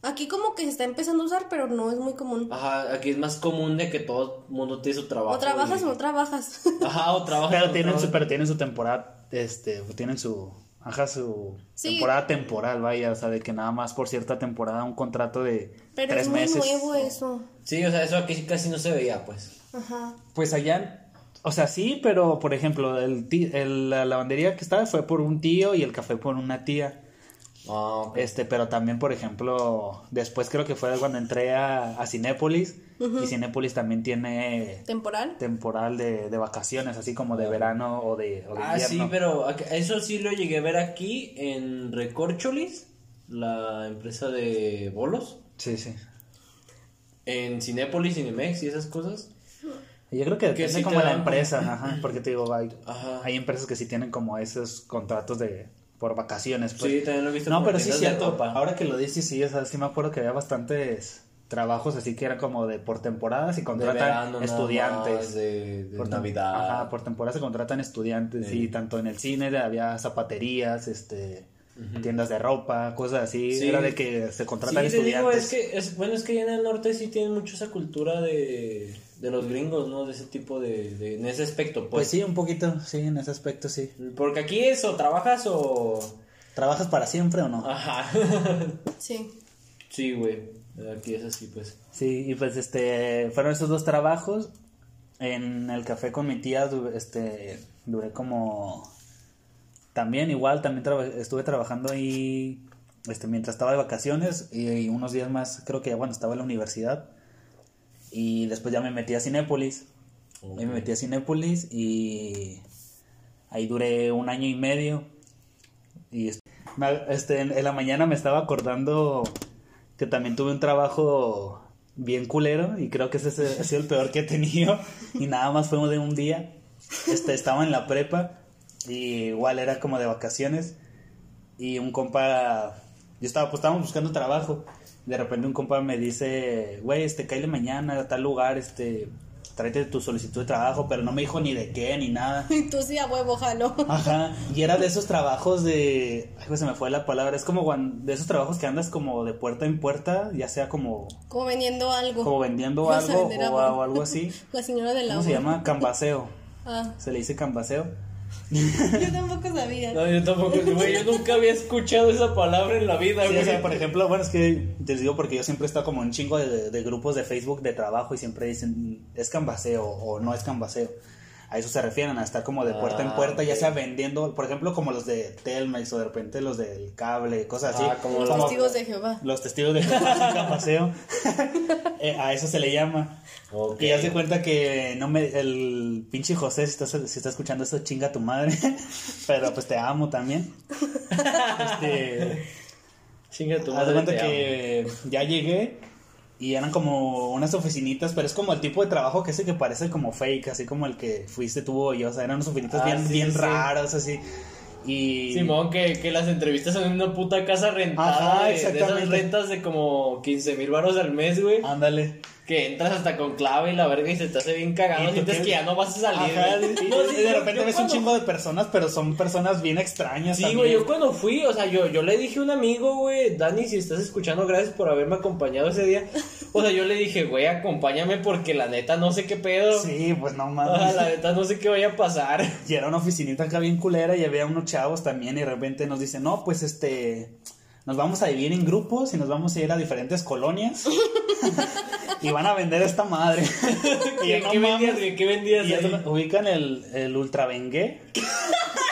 Aquí como que se está empezando a usar, pero no es muy común. Ajá, aquí es más común de que todo el mundo tiene su trabajo. o trabajas o no trabajas. Aja, o trabajas. Pero o tienen su, trabajas. pero tienen su temporada, este, tienen su, ajá, su Sí. temporada temporal, vaya, o sea, de que nada más por cierta temporada un contrato de Pero tres es muy meses. nuevo eso. Sí, o sea, eso aquí casi no se veía, pues. Ajá. Pues allá, o sea, sí, pero por ejemplo, el, ti- el- la lavandería que estaba fue por un tío y el café por una tía. Ah. Este, pero también, por ejemplo, después creo que fue cuando entré a, a Cinépolis y Cinépolis también tiene Temporal. temporal de, de vacaciones, así como de verano o de, o de Ah, sí, pero eso sí lo llegué a ver aquí en Recorcholis, la empresa de bolos, Sí, sí. en Cinépolis, Cinemex y esas cosas. Yo creo que Que depende sí como la empresa, ajá, porque te digo, hay, Ajá. hay empresas que sí tienen como esos contratos de por vacaciones. Pues. Sí, también lo he visto No, pero sí es cierto. Ahora que lo dices, sí, o sea, sí me acuerdo que había bastantes trabajos así que era como de por temporadas y de contratan verano estudiantes. más, de, de por Navidad. Ajá, por temporada se contratan estudiantes Sí. y tanto en el cine había zapaterías, este, tiendas de ropa, cosas así. Sí. Era de que se Sí, contratan te digo, estudiantes. es que, es, bueno, es que allá en el norte sí tienen mucho esa cultura de, de los gringos, ¿no? De ese tipo de, de en ese aspecto, pues. Pues sí, un poquito, sí, en ese aspecto sí. Porque aquí es o trabajas o... ¿Trabajas para siempre o no? Ajá. Sí. sí, güey. Aquí es así, pues. Sí, y pues este, fueron esos dos trabajos. en el café con mi tía, este, duré como... También igual, también estuve trabajando ahí este, mientras estaba de vacaciones y, unos días más, creo que ya cuando estaba en la universidad. Y después ya me metí a Cinépolis. Ahí me metí a Cinépolis y ahí duré un año y medio. Y este, en, la mañana me estaba acordando que también tuve un trabajo bien culero y creo que ese es- ha sido el peor que he tenido y nada más fue de un día. Este, estaba en la prepa y igual era como de vacaciones y un compa, yo estaba, pues estábamos buscando trabajo. De repente un compa me dice, güey, este, cállate mañana a tal lugar, este, tráete tu solicitud de trabajo, pero no me dijo ni de qué ni nada. Y tú sí a huevo, jalo. Ajá, y era de esos trabajos de. Ay, pues se me fue la palabra. Es como de esos trabajos que andas como de puerta en puerta, ya sea como, Como vendiendo algo. como vendiendo algo o, algo así. La señora del ¿Cómo agua. se llama? Cambaseo. Ah, Se le dice cambaseo. yo tampoco sabía. No, yo tampoco, güey, yo nunca había escuchado esa palabra en la vida, Sí, güey. o sea, por ejemplo, bueno, es que te digo porque yo siempre he estado como en un chingo de, de grupos de Facebook de trabajo y siempre dicen es cambaseo o no es cambaseo. A eso se refieren, a estar como de puerta en Ah, puerta, ya sea vendiendo, por ejemplo, como los de Telmex o de repente los del cable, cosas así. Ah, como Los testigos de Jehová. Los testigos de Jehová paseo. Eh, a eso se le llama. Y haz de cuenta que no me, el pinche José, si estás, si estás escuchando esto, chinga tu madre. Pero pues te amo también. Este, Chinga tu haz de madre, cuenta amo. que ya llegué y eran como unas oficinitas, pero es como el tipo de trabajo que ese que parece como fake, así como el que fuiste tú o yo. O sea, eran unas oficinitas Ah, bien, sí, bien sí. raras, así. Y. Simón, que, que las entrevistas son en una puta casa rentada. Ajá, de- de, esas exactamente. rentas de como 15 mil baros al mes, güey. Ándale. Que entras hasta con clave y la verga y se te hace bien cagado. Sientes que ya no vas a salir, Ajá, y- No, y sí, de repente ves un chingo de personas, pero son personas bien extrañas. Sí, güey, yo cuando fui, o sea, yo, yo le dije a un amigo, güey, Dani, si estás escuchando, gracias por haberme acompañado ese día. O sea, yo le dije, güey, acompáñame porque la neta no sé qué pedo. Sí, pues no O sea, mames. la neta no sé qué vaya a pasar. Y era una oficinita acá bien culera y había unos chavos también y de repente nos dicen, no, pues este, nos vamos a dividir en grupos y nos vamos a ir a diferentes colonias y van a vender esta madre. y ¿Qué, yo, no qué mames. vendías? ¿Qué vendías Y ubican el, el ultra Bengué,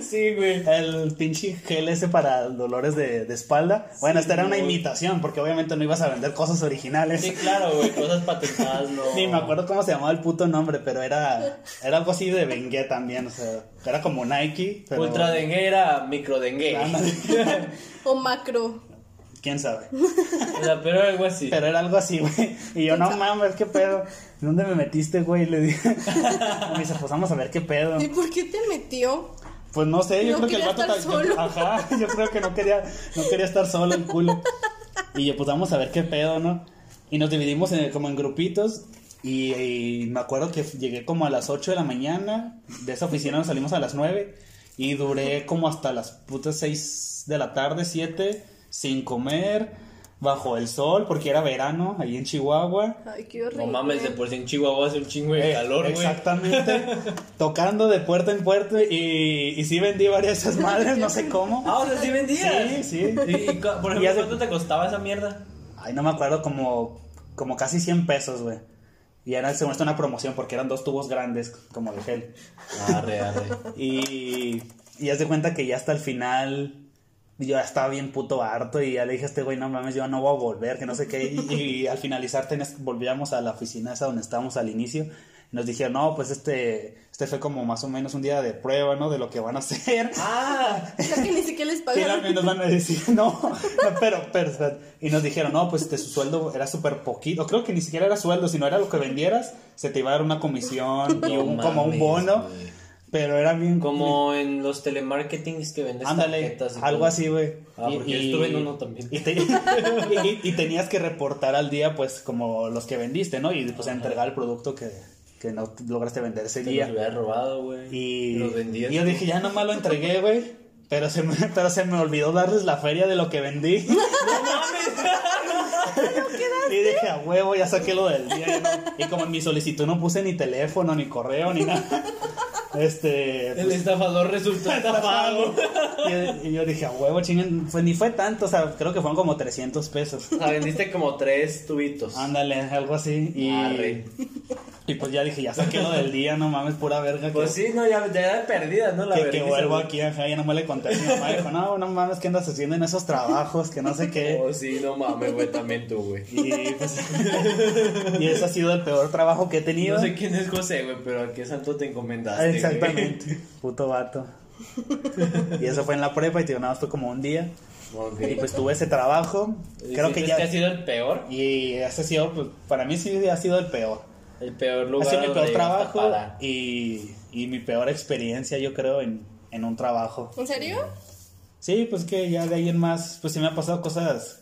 Sí, güey. el pinche gel ese para dolores de, de espalda. Bueno, esta era una güey. imitación porque obviamente no ibas a vender cosas originales. Sí, claro, güey, cosas patentadas, no. Ni me acuerdo cómo se llamaba el puto nombre, pero era, era algo así de Bengué también, o sea, era como Nike, pero... Ultra dengue era micro dengue. O macro. ¿Quién sabe? O sea, pero algo así. Pero era algo así, güey. Y yo, no mames, qué pedo. ¿Dónde me metiste, güey? Le dije. Me dice, pues vamos a ver qué pedo. ¿Y por qué te metió? Pues no sé, yo No creo que el vato... estar solo. ajá, yo creo que no quería, no quería estar solo el culo. Y yo, pues vamos a ver qué pedo, ¿no? Y nos dividimos en- como en grupitos. Y, y me acuerdo que llegué como a las 8 de la mañana. De esa oficina nos salimos a las 9. Y duré como hasta las putas 6 de la tarde, 7, sin comer, bajo el sol, porque era verano, ahí en Chihuahua. Ay, qué horrible. No mames, de por sí en Chihuahua hace un chingo de Eh, calor, güey. Exactamente. tocando de puerta en puerta. Y, y sí vendí varias de esas madres, no sé cómo. Ah, o sea, sí vendías. Sí, sí. Y, por Y ejemplo, hace- ¿cuánto te costaba esa mierda? Ay, no me acuerdo, como, como casi 100 pesos, güey. Y era, según esto, una promoción porque eran dos tubos grandes, como de gel. Arre, arre. Y, y haz de cuenta que ya hasta el final yo ya estaba bien puto harto y ya le dije a este güey, no mames, yo no voy a volver, que no sé qué. Y, y al finalizar volvíamos a la oficina esa donde estábamos al inicio. Y nos dijeron, no, pues este, este fue como más o menos un día de prueba, ¿no? De lo que van a hacer. Ah, O sea, que ni siquiera les Y pagaron. nos van a decir, no, no, pero, pero, y nos dijeron, no, pues este, su sueldo era súper poquito, creo que ni siquiera era sueldo, sino era lo que vendieras, se te iba a dar una comisión y No un, como un bono. Pero era bien... como en los telemarketings que vendes Ándale, tarjetas y algo todo. así, güey. Ah, porque yo estuve en uno también. Y, te- y- y tenías que reportar al día, pues, como los que vendiste, ¿no? Y pues entregar el producto que, que no lograste vender ese Te día. los hubiera robado, güey. Y, los vendías. y yo dije, ya nomás lo entregué, güey. Pero se, me, pero se me olvidó darles la feria de lo que vendí. y dije, a huevo, ya saqué lo del día. no- Y como en mi solicitud no puse ni teléfono, ni correo, ni nada. Este. El pues, estafador resultó estafado. y, y yo dije, a huevo, chinguen. Pues ni fue tanto, o sea, creo que fueron como 300 pesos. O sea, vendiste como tres tubitos. Ándale, algo así. Y, Arre. Y pues ya dije, ya saqué lo del día, no mames, pura verga. que- Pues sí, no, ya, ya de perdida, ¿no? La que, que vuelvo aquí, ajá, ya no me le conté a mi mamá, dijo, no, no mames, ¿qué andas haciendo en esos trabajos? Que no sé qué. Oh, sí, no mames, güey, también tú, güey. Y pues, y ese ha sido el peor trabajo que he tenido. No sé quién es José, güey, pero a qué santo te encomendaste, güey? Exactamente, puto vato. Y eso fue en la prepa y te digo, nada fue como un día. Y pues tuve ese trabajo. Creo que ¿Sientes ya. que ha sido el peor? Y ese ha sido, pues, para mí sí ha sido el peor. El peor Ha lugar sido mi peor trabajo y, y mi peor experiencia, yo creo, en, en un trabajo. ¿En serio? Sí, pues que ya de ahí en más, pues sí me ha pasado cosas,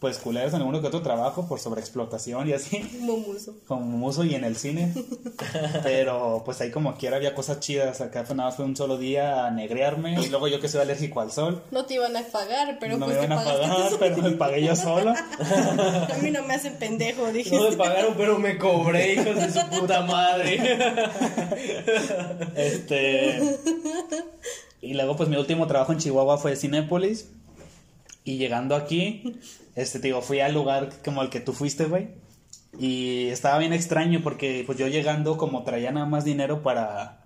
pues culeras en alguno que otro trabajo por sobreexplotación y así, Momuso. como muso y en el cine. Pero pues ahí como quiera había cosas chidas. Acá fue nada más fue un solo día a negrearme y luego yo que soy alérgico al sol. No te iban a pagar, pero no me pues te iban a pagar, pero me pagué yo solo. A mí no me hacen pendejo, dije. No me pagaron, pero me cobré, hijos de su puta madre. Este. Y luego, pues mi último trabajo en Chihuahua fue Cinépolis. Y llegando aquí, este, te digo, fui al lugar como el que tú fuiste, güey. Y estaba bien extraño porque, pues yo llegando, como traía nada más dinero para.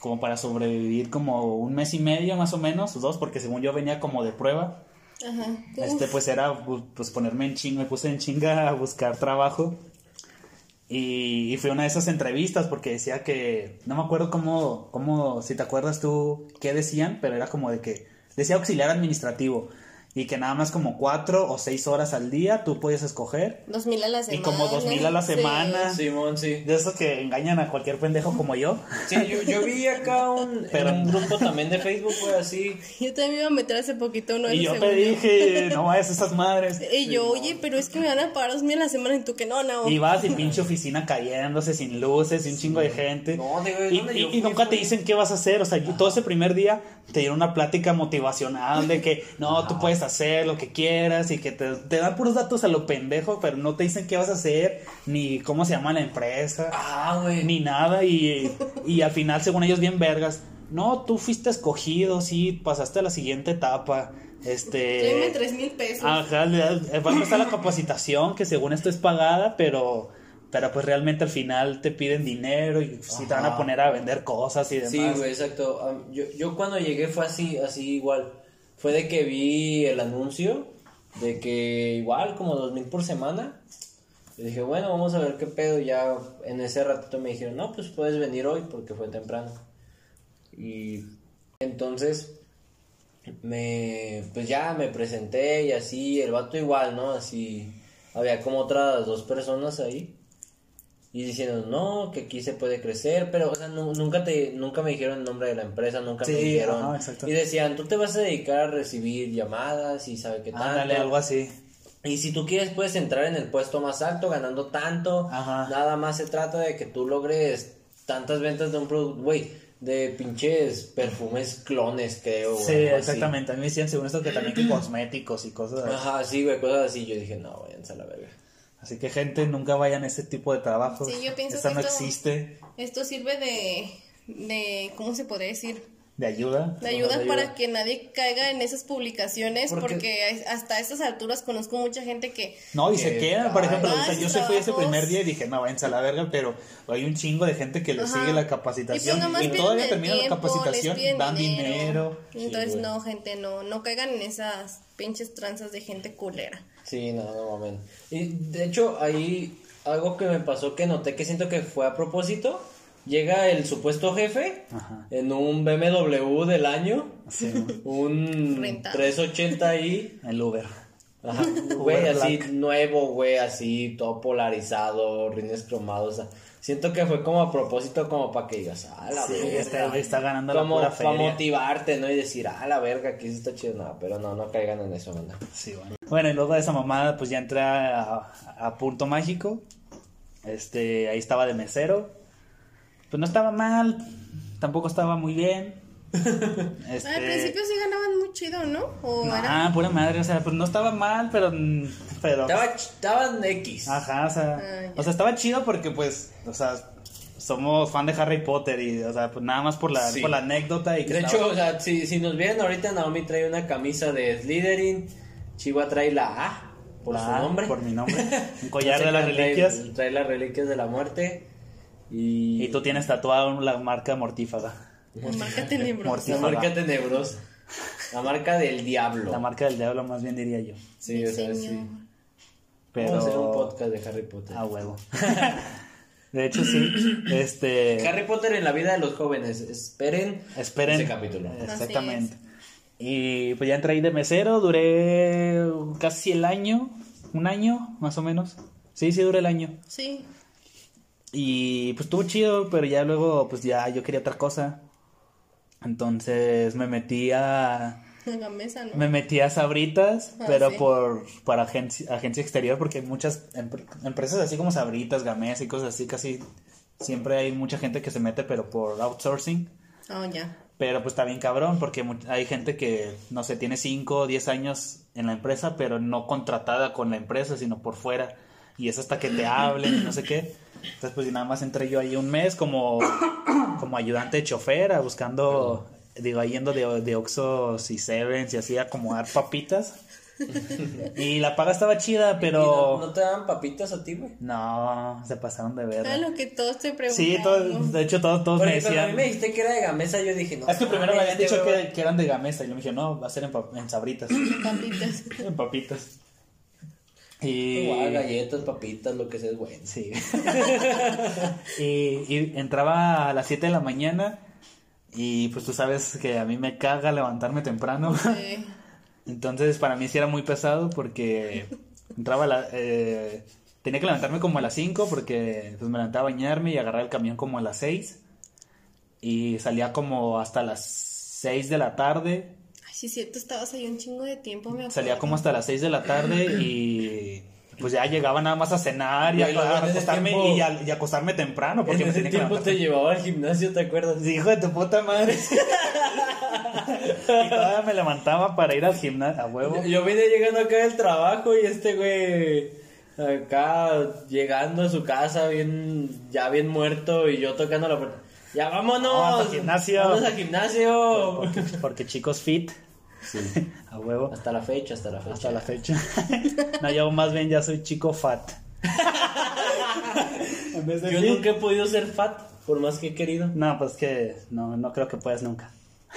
Como para sobrevivir como un mes y medio más o menos, dos, porque según yo venía como de prueba. Ajá. Este, pues era, pues ponerme en chinga, me puse en chinga a buscar trabajo. Y, y fue una de esas entrevistas porque decía que, no me acuerdo cómo, cómo, si te acuerdas tú qué decían, pero era como de que, decía auxiliar administrativo y que nada más como cuatro o seis horas al día tú podías escoger. Dos mil a la Y semana. como dos mil a la Sí. semana. Simón, sí. De esos que engañan a cualquier pendejo como yo. Sí, yo, yo vi acá un, Pero- en un grupo también de Facebook, güey, así. Yo también iba a meter hace poquito uno de y yo esos, te dije, no vayas a esas madres. Y yo, oye, pero es que me van a pagar dos mil a la semana y tú que no, no. Y vas y pinche oficina cayéndose sin luces y un chingo de gente. No, digo, y, ¿dónde y- yo y fui, nunca te dicen qué vas a hacer. O sea, yo- todo ese primer día te dieron una plática motivacional de que no, tú puedes hacer lo que quieras y que te, te dan puros datos a lo pendejo, pero no te dicen qué vas a hacer, ni cómo se llama la empresa, Ah, güey. ni nada. Y, y al final, según ellos, bien vergas. No, tú fuiste escogido, sí, pasaste a la siguiente etapa. Este. Tráeme tres mil pesos. Ajá, das- eh, la capacitación que según esto es pagada, pero pero pues realmente al final te piden dinero y si te van a poner a vender cosas y demás. Sí, güey, exacto. Yo, yo cuando llegué fue así, así igual. Fue de que vi el anuncio de que igual como dos mil por semana. Y dije, bueno, vamos a ver qué pedo. Ya en ese ratito me dijeron, no, pues puedes venir hoy porque fue temprano. Y entonces me pues ya me presenté y así, el vato igual, ¿no? Así había como otras dos personas ahí. Y diciendo, no, que aquí se puede crecer, pero, o sea, nu- nunca te, nunca me dijeron el nombre de la empresa, nunca me dijeron. ajá, y decían, tú te vas a dedicar a recibir llamadas y sabe qué tanto. Ándale, algo así. Y si tú quieres, puedes entrar en el puesto más alto, ganando tanto. Ajá. Nada más se trata de que tú logres tantas ventas de un producto, güey, de pinches perfumes clones, creo. Sí, así. exactamente. A mí me decían según esto que también que cosméticos y cosas así. Ajá, sí, güey, cosas así. Yo dije, no, váyanse a la verga. Así que gente, nunca vayan a ese tipo de trabajos. Sí, yo pienso Esto que no esto- existe Esto sirve de, de, ¿cómo se podría decir? de ayuda. De ayuda de para ayuda. que nadie caiga en esas publicaciones, Porque- porque, hasta estas alturas conozco mucha gente que No, y se Que- quedan, por ay, ejemplo, o sea, yo se fui ese primer día y dije, no, váyanse a la verga, pero hay un chingo de gente que le sigue la Y capacitación pues nomás y, todavía termina la capacitación, dan dinero. Entonces, no, gente, no, no caigan en esas pinches tranzas de gente culera. Sí, no, no mames. Y de hecho, ahí algo que me pasó que noté que siento que fue a propósito. Llega el supuesto jefe Ajá. en un BMW del año, Sí, un Rentado. 380i, el Uber. ajá, güey, así nuevo, güey, así todo polarizado, rines cromados. o sea, siento que fue como a propósito, como para que digas, ah, la Sí, verga. güey está ganando la Como pura para feria. motivarte, ¿no? Y decir, ah, la verga, aquí sí está chido. No, pero no, no caigan en eso, banda. Sí, bueno. Bueno, y luego de esa mamada, pues ya entré a, a Punto Mágico. Este, ahí estaba de mesero. Pues no estaba mal, tampoco estaba muy bien. Este, Al principio sí ganaban muy chido, ¿no? O Ah, era... pura madre, o sea, pues no estaba mal, pero. pero Estaba, estaban X. Ajá, o sea, Ah, o sea, estaba chido porque, pues, o sea, somos fan de Harry Potter y, o sea, pues nada más por la, Sí. por la anécdota y que De estaba- hecho, o sea, si, si nos vieran ahorita, Naomi trae una camisa de Slytherin, Chihuahua trae la A por La su nombre. por mi nombre. Un collar de Trae- las reliquias. Trae, las reliquias de la muerte. Y, Y tú tienes tatuado la marca mortífaga. Marca tenebrosa. La marca tenebrosa. La marca del diablo. La marca del diablo, más bien diría yo. Sí, Mi o sea, sí. Pero. Vamos a hacer un podcast de Harry Potter. A huevo. de hecho, sí. Este. Harry Potter en la vida de los jóvenes. Esperen, Esperen. ese capítulo. Exactamente. Y pues ya entré ahí de mesero, duré casi el año, un año más o menos. Sí, sí, duré el año. Sí. Y pues estuvo chido, pero ya luego pues ya yo quería otra cosa. Entonces me metí a En la mesa, ¿no? me metí a Sabritas, Ah, pero sí. por para agencia, agencia exterior porque hay muchas empre- empresas así como Sabritas, Gamesa y cosas así, casi siempre hay mucha gente que se mete pero por outsourcing. Oh, ya. Pero pues está bien cabrón porque hay gente que, no sé, tiene 5 o 10 años en la empresa, pero no contratada con la empresa, sino por fuera. Y es hasta que te hablen y no sé qué. Entonces pues nada más entré yo ahí un mes como, como ayudante de chofer, a buscando, digo, ahí yendo de, de Oxxos y Sevens y así a acomodar papitas. Y la paga estaba chida, ¿Y no, pero... no te dan papitas a ti, güey? No, se pasaron de ver. Es lo que todos te preguntan. Sí, todos- de hecho todos, todos me Porque cuando a mí decían... me dijiste que era de Gamesa, yo dije, no. Es que primero me habían dicho que, que eran de Gamesa y yo me dije, no, va a ser en, pa- en sabritas, Papitas. en papitas. Y... Galletas, papitas, lo que sea es bueno. Sí. y, y entraba a las 7 de la mañana y pues tú sabes que a mí me caga levantarme temprano. Sí. Entonces para mí sí era muy pesado porque entraba a la... eh, tenía que levantarme como a las 5 porque pues me levantaba a bañarme y agarrar el camión como a las 6 y salía como hasta las 6 de la tarde sí, cierto, estabas ahí un chingo de tiempo, me acuerdo. Salía como hasta las 6 de la tarde y pues ya llegaba nada más a cenar y a, acostarme tiempo- y, a- y acostarme temprano porque en me ese que tiempo te llevaba al gimnasio, ¿te acuerdas? Sí, hijo de tu puta madre. y todavía me levantaba para ir al gimnasio a huevo. Yo, yo vine llegando acá del trabajo y este güey acá llegando a su casa bien ya bien muerto y yo tocando la puerta. Ya vámonos. Vamos al gimnasio. Vamos al gimnasio. Porque, porque chicos fit a huevo Hasta la fecha, hasta la fecha. hasta la fecha. no, yo más bien ya soy chico fat. en vez de Yo fit. nunca he podido ser fat, por más que he querido. No, pues que no, no creo que puedas nunca.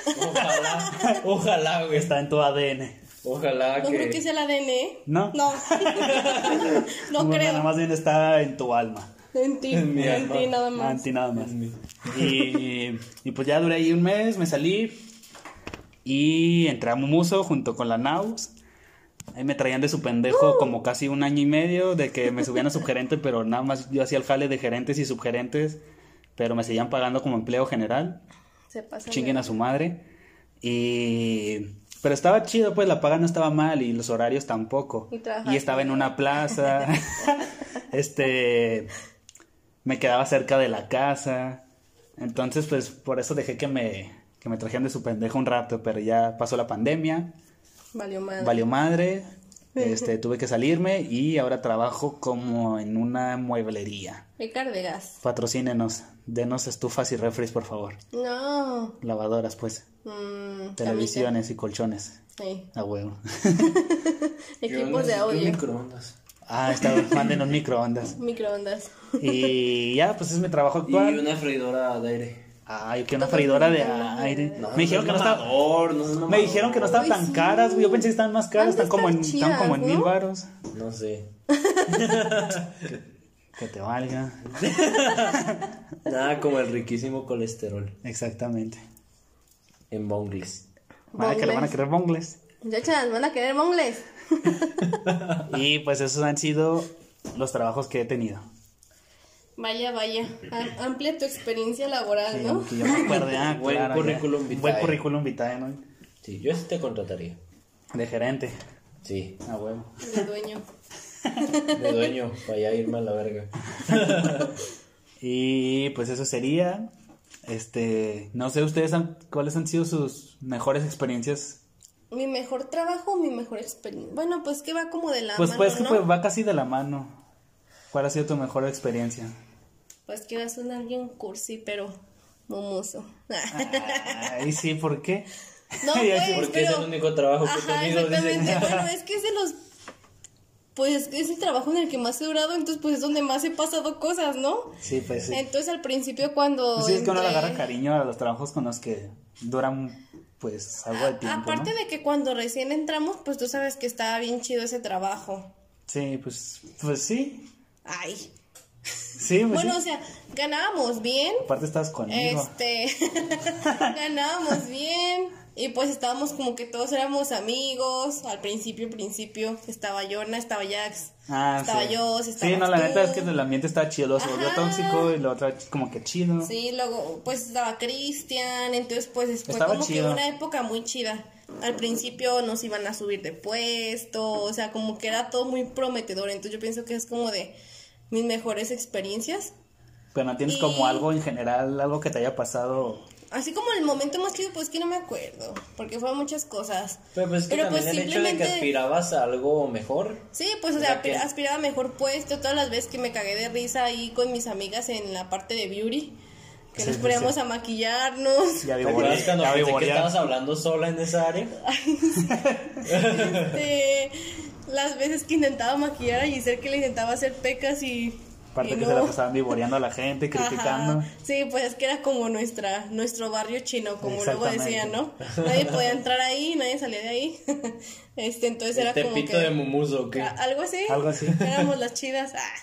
Ojalá, ojalá, güey. Está en tu ADN. Ojalá No que. creo que sea el ADN, ¿eh? ¿No? No. no Bueno, creo. Nada más bien está en tu alma. En ti, En mi en alma. ti nada Ah, más. en ti nada más. Y, y pues ya duré ahí un mes, me salí y entré a Mumuso junto con la Naus. Ahí me traían de su pendejo como casi un año y medio de que me subían a subgerente, pero nada más yo hacía el jale de gerentes y subgerentes, pero me seguían pagando como empleo general. Se pasa. Chinguen a su madre. Y... Pero estaba chido, pues la paga no estaba mal y los horarios tampoco. Y. Y estaba en una plaza. este... Me quedaba cerca de la casa. Entonces, pues por eso dejé que me, que me trajeran de su pendejo un rato, pero ya pasó la pandemia, Valió madre. valió madre, este, tuve que salirme y ahora trabajo como en una mueblería. Ricardo de gas. Patrocínenos, denos estufas y refres, por favor. No. Lavadoras, pues. Mm, Televisiones y colchones. Sí. A huevo. Equipos de audio. microondas. Ah, está, manden un microondas. Microondas. Y ya, pues es mi trabajo Y actual. una freidora de aire. Ah, yo quiero una freidora de aire. me dijeron que no estaba. estaba. No Me dijeron que no estaban Ay, tan sí. caras, güey. Yo pensé que estaban más caras. Están como en, están como en mil ¿no? varos. No sé. Que te valga. Nada como el riquísimo colesterol Exactamente. en bongles. Van a querer, van a Bongles. querer bongles. Muchachas, van a querer mongles. Y pues esos han sido los trabajos que he tenido. Vaya, vaya. Am- Amplia tu experiencia laboral, Sí, ¿no? que yo me acuerde. Ah, Buen claro, currículum vitae. Buen currículum vitae, ¿no? Sí, yo sí te contrataría. De gerente. Sí, A huevo. De dueño. de dueño, para ya irme a la verga. Y pues eso sería. Este, no sé ustedes han- cuáles han sido sus mejores experiencias. Mi mejor trabajo o mi mejor experiencia. Bueno, pues que va como de la Pues mano, pues que ¿no? pues, va casi de la mano. ¿Cuál ha sido tu mejor experiencia? Pues quiero sonar bien cursi, pero mumuso. Ay, sí, ¿por qué? No, pues, Porque es pero- el único trabajo que he tenido, exactamente. Bueno, es que es de los. Pues es el trabajo en el que más he durado, entonces pues es donde más he pasado cosas, ¿no? Sí, pues sí. Entonces al principio cuando. Pues sí, es que uno le agarra cariño a los trabajos con los que duran, pues, algo de tiempo, Aparte ¿no? de que cuando recién entramos, pues tú sabes que estaba bien chido ese trabajo. Sí, pues, pues sí. Ay. Sí, pues Bueno, sí. o sea, ganábamos bien. Aparte estás conmigo. Este, ganábamos bien y pues estábamos como que todos éramos amigos. Al principio, principio, estaba Yona, estaba Jax, Ah, estaba sí. yo, Sí, estabas no, la neta es que el ambiente está chido. Lo se volvió tóxico y lo otro como que chido. Sí, luego pues estaba Cristian, entonces pues fue Estaba como chido. que una época muy chida. Al principio nos iban a subir de puesto, o sea, como que era todo muy prometedor, entonces yo pienso que es como de mis mejores experiencias. Pero no tienes Y- como algo en general, algo que te haya pasado. Así como el momento más chido, pues que no me acuerdo, porque fueron muchas cosas. Pero pues es que Pero, también pues, el hecho de que simplemente- aspirabas a algo mejor. Sí, pues o sea, que- aspira- aspiraba a mejor puesto, todas las veces que me cagué de risa ahí con mis amigas en la parte de beauty, que Sí, nos poníamos sí. a maquillarnos. Ya ¿Te acuerdas cuando ya pensé que estabas hablando sola en esa área? Este, las veces que intentaba maquillar a Giselle, que le intentaba hacer pecas y. Aparte y que no. se la pasaban vivoreando a la gente, criticando. Ajá. Sí, pues es que era como nuestra, nuestro barrio chino, como luego decían, ¿no? Nadie podía entrar ahí, nadie salía de ahí. Este, entonces El era como tepito que. de Mumuso, ¿o qué? Algo así. Algo así. Éramos las chidas. Ah,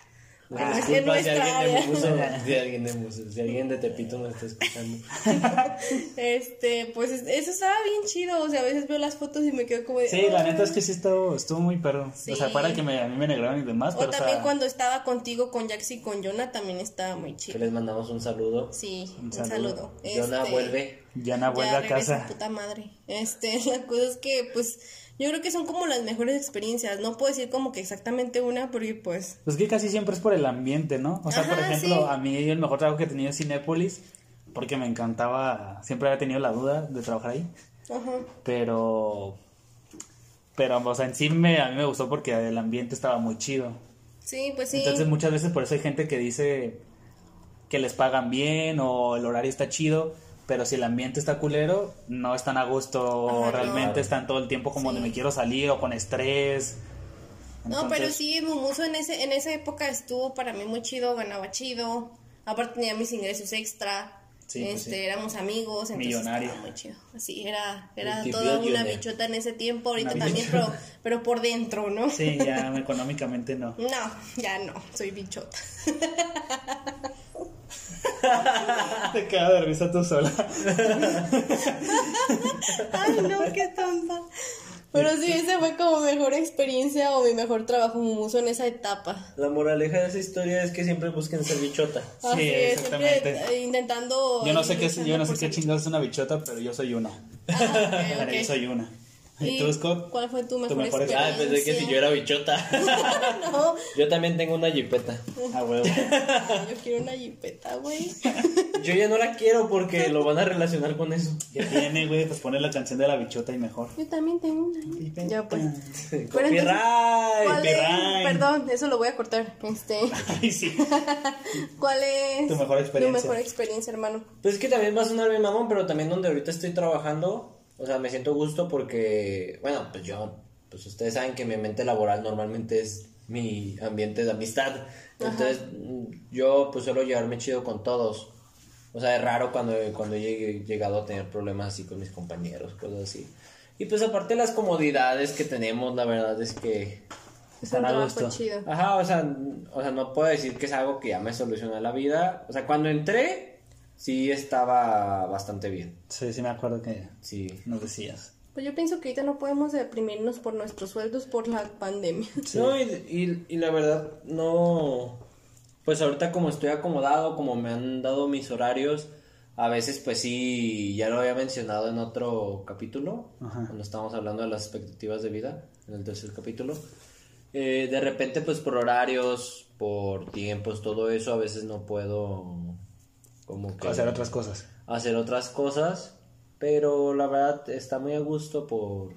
Ah, no es si alguien de si alguien de Mumuso, si alguien de Tepito nos está escuchando. Este, pues es- eso estaba bien chido. O sea, a veces veo las fotos y me quedo como de. Sí, la neta es que sí estuvo, estuvo muy perro. Sí. O sea, para que me, a mí me negraron y demás, O pero o también sea, cuando estaba contigo con Jax y con Jonah también estaba muy Que chido. les mandamos un saludo. Sí, Un un, saludo. saludo. Yona Este, vuelve. Yana vuelve ya a casa. puta madre. Este, la cosa es que, pues, yo creo que son como las mejores experiencias. No puedo decir como que exactamente una, porque pues. Pues que casi siempre es por el ambiente, ¿no? O sea, por ejemplo, sí. a mí el mejor trabajo que he tenido es Cinépolis, porque me encantaba, siempre había tenido la duda de trabajar ahí, Ajá. pero, pero, o sea, en sí me, a mí me gustó porque el ambiente estaba muy chido. Sí, pues sí. Entonces muchas veces por eso hay gente que dice que les pagan bien o el horario está chido, pero si el ambiente está culero, no están a gusto Ajá, realmente no. están todo el tiempo como Sí. de me quiero salir o con estrés. No, pero Entonces, sí, Mumuso en, ese, en esa época estuvo para mí muy chido, ganaba chido. Aparte tenía mis ingresos extra. Sí, pues este, sí. éramos amigos, entonces Millonario. estaba muy chido. Así, era, era toda una bichota en ese tiempo, ahorita Una también, pero, pero por dentro, ¿no? Sí, ya económicamente no. No, ya no, soy bichota. Te queda de risa tú sola. Ay, no, qué tonta. Pero sí, esa fue como mejor experiencia o mi mejor trabajo Mumuso en esa etapa. La moraleja de esa historia es que siempre busquen ser bichota. Así Sí, es, exactamente. siempre eh, intentando. Yo no sé qué yo no sé qué chingados es una bichota, pero yo soy una. Ah, yo soy una. ¿Y ¿Y tú, Scott? ¿Cuál fue tu mejor, mejor experiencia? Ah, pensé que si yo era bichota. No, Yo también tengo una jipeta. Ah, huevo. yo quiero una jipeta, güey. Yo ya no la quiero porque lo van a relacionar con eso. ¿Qué tiene, güey? Pues poner la canción de la bichota y mejor. Yo también tengo una. Ya, pues. Copyright. Perdón, eso lo voy a cortar. Este, Ay, sí. ¿Cuál es Tu mejor experiencia. tu mejor experiencia, hermano? Pues es que también va a sonar bien mamón, pero también donde ahorita estoy trabajando, o sea, me siento gusto porque, bueno, pues yo, pues ustedes saben que mi ambiente laboral normalmente es mi ambiente de amistad. Entonces, yo pues suelo llevarme chido con todos. O sea, es raro cuando, cuando he llegado a tener problemas así con mis compañeros, cosas así. Y pues aparte las comodidades que tenemos, la verdad es que... Es Están un trabajo gusto. chido. Ajá, o sea, o sea, no puedo decir que es algo que ya me soluciona la vida. O sea, cuando entré, sí estaba bastante bien. Sí, sí me acuerdo que Sí. nos decías. Pues yo pienso que ahorita no podemos deprimirnos por nuestros sueldos por la pandemia. Sí. No, y, y, y la verdad, no. Pues ahorita, como estoy acomodado, como me han dado mis horarios, a veces, pues sí, ya lo había mencionado en otro capítulo, Ajá. cuando estábamos hablando de las expectativas de vida, en el tercer capítulo. Eh, de repente, pues por horarios, por tiempos, todo eso, a veces no puedo. Como que. Hacer otras cosas. hacer otras cosas, pero la verdad está muy a gusto por,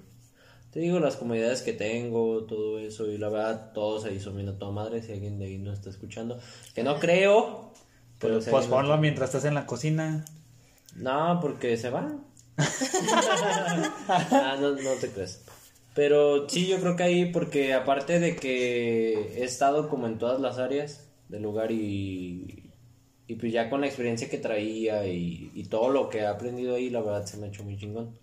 te digo, las comodidades que tengo, todo eso, y la verdad todos ahí son bien a toda madre, si alguien de ahí no está escuchando, que no creo, Pero Pues, no- ponlo mientras estás en la cocina. No, porque se va. ah, no, no te crees. Pero sí, yo creo que ahí, porque aparte de que he estado como en todas las áreas del lugar y, y pues ya con la experiencia que traía y, y todo lo que he aprendido ahí, la verdad se me ha hecho muy chingón.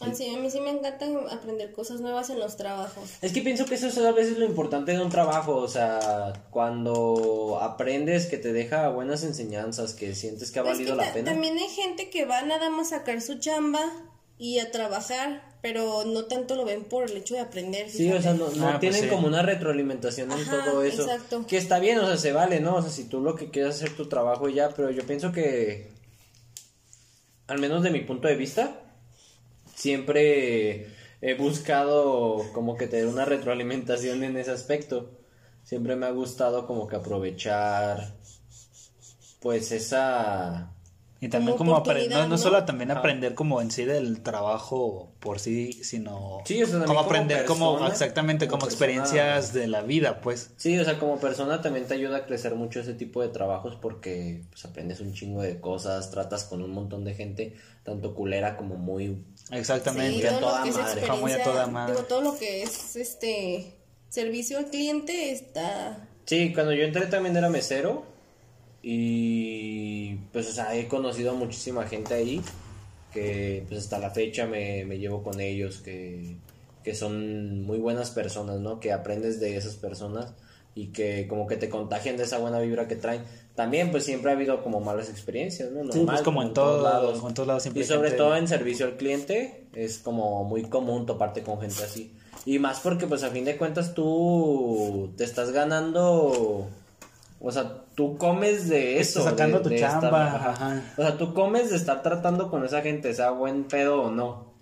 Así, a mí sí me encanta aprender cosas nuevas en los trabajos. Es que pienso que eso es a veces lo importante de un trabajo, o sea, cuando aprendes que te deja buenas enseñanzas, que sientes que ha Es que valido la ta- pena. También hay gente que va nada más a sacar su chamba y a trabajar, pero no tanto lo ven por el hecho de aprender. Sí, o sea, no, no Ah, pues tienen sí. como una retroalimentación en Ajá, todo eso. exacto. Que está bien, o sea, se vale, ¿no? O sea, si tú lo que quieres es hacer tu trabajo y ya, pero yo pienso que, al menos de mi punto de vista, siempre he buscado como que tener una retroalimentación en ese aspecto. Siempre me ha gustado como que aprovechar, pues, esa... Y también Como como aprender, no, no ¿no? solo también Ajá. aprender como en sí del trabajo por sí, sino Sí, o sea, también como como aprender como, persona, exactamente como como, persona. experiencias de la vida, pues. Sí, o sea, como persona también te ayuda a crecer mucho ese tipo de trabajos porque pues aprendes un chingo de cosas, tratas con un montón de gente, tanto culera como muy... Exactamente. Sí, a toda madre. A toda madre. digo, todo lo que es este servicio al cliente está Sí, cuando yo entré también era mesero y pues, o sea, he conocido a muchísima gente ahí que pues hasta la fecha me, me llevo con ellos, que, que son muy buenas personas, ¿no? Que aprendes de esas personas y que como que te contagian de esa buena vibra que traen. También pues siempre ha habido como malas experiencias, ¿no? Sí, Normal, pues como en todo- en todos lados siempre Y sobre gente- todo en servicio al cliente es como muy común toparte con gente así. Y más porque pues a fin de cuentas tú te estás ganando... O sea, tú comes de eso. Estás sacando de- tu de estar- chamba, ajá. ajá. O sea, tú comes de estar tratando con esa gente, sea buen pedo o no.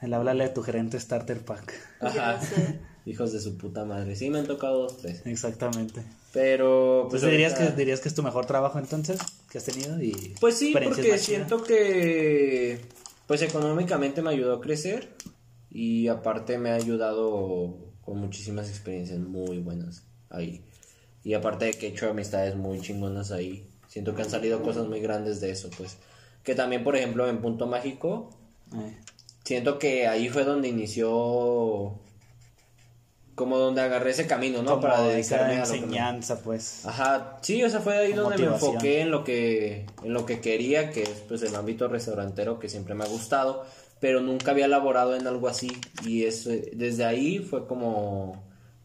El háblale a tu gerente starter pack. Ajá. Hijos de su puta madre. Sí, me han tocado dos, tres. Exactamente. Pero, pues. Pues dirías ahorita- que dirías que es tu mejor trabajo entonces que has tenido y Pues sí, porque siento que. Pues económicamente me ayudó a crecer. Y aparte me ha ayudado con muchísimas experiencias muy buenas ahí. Y aparte de que he hecho amistades muy chingonas ahí. Siento que han salido cosas muy grandes de eso, pues. Que también, por ejemplo, en Punto Mágico, Eh, siento que ahí fue donde inició. Como donde agarré ese camino, ¿no? como Para dedicarme a lo que me- enseñanza, pues. Ajá, sí, o sea, fue ahí donde me enfoqué en lo que en lo que quería, que es pues el ámbito restaurantero que siempre me ha gustado, pero nunca había laborado en algo así y es desde ahí fue como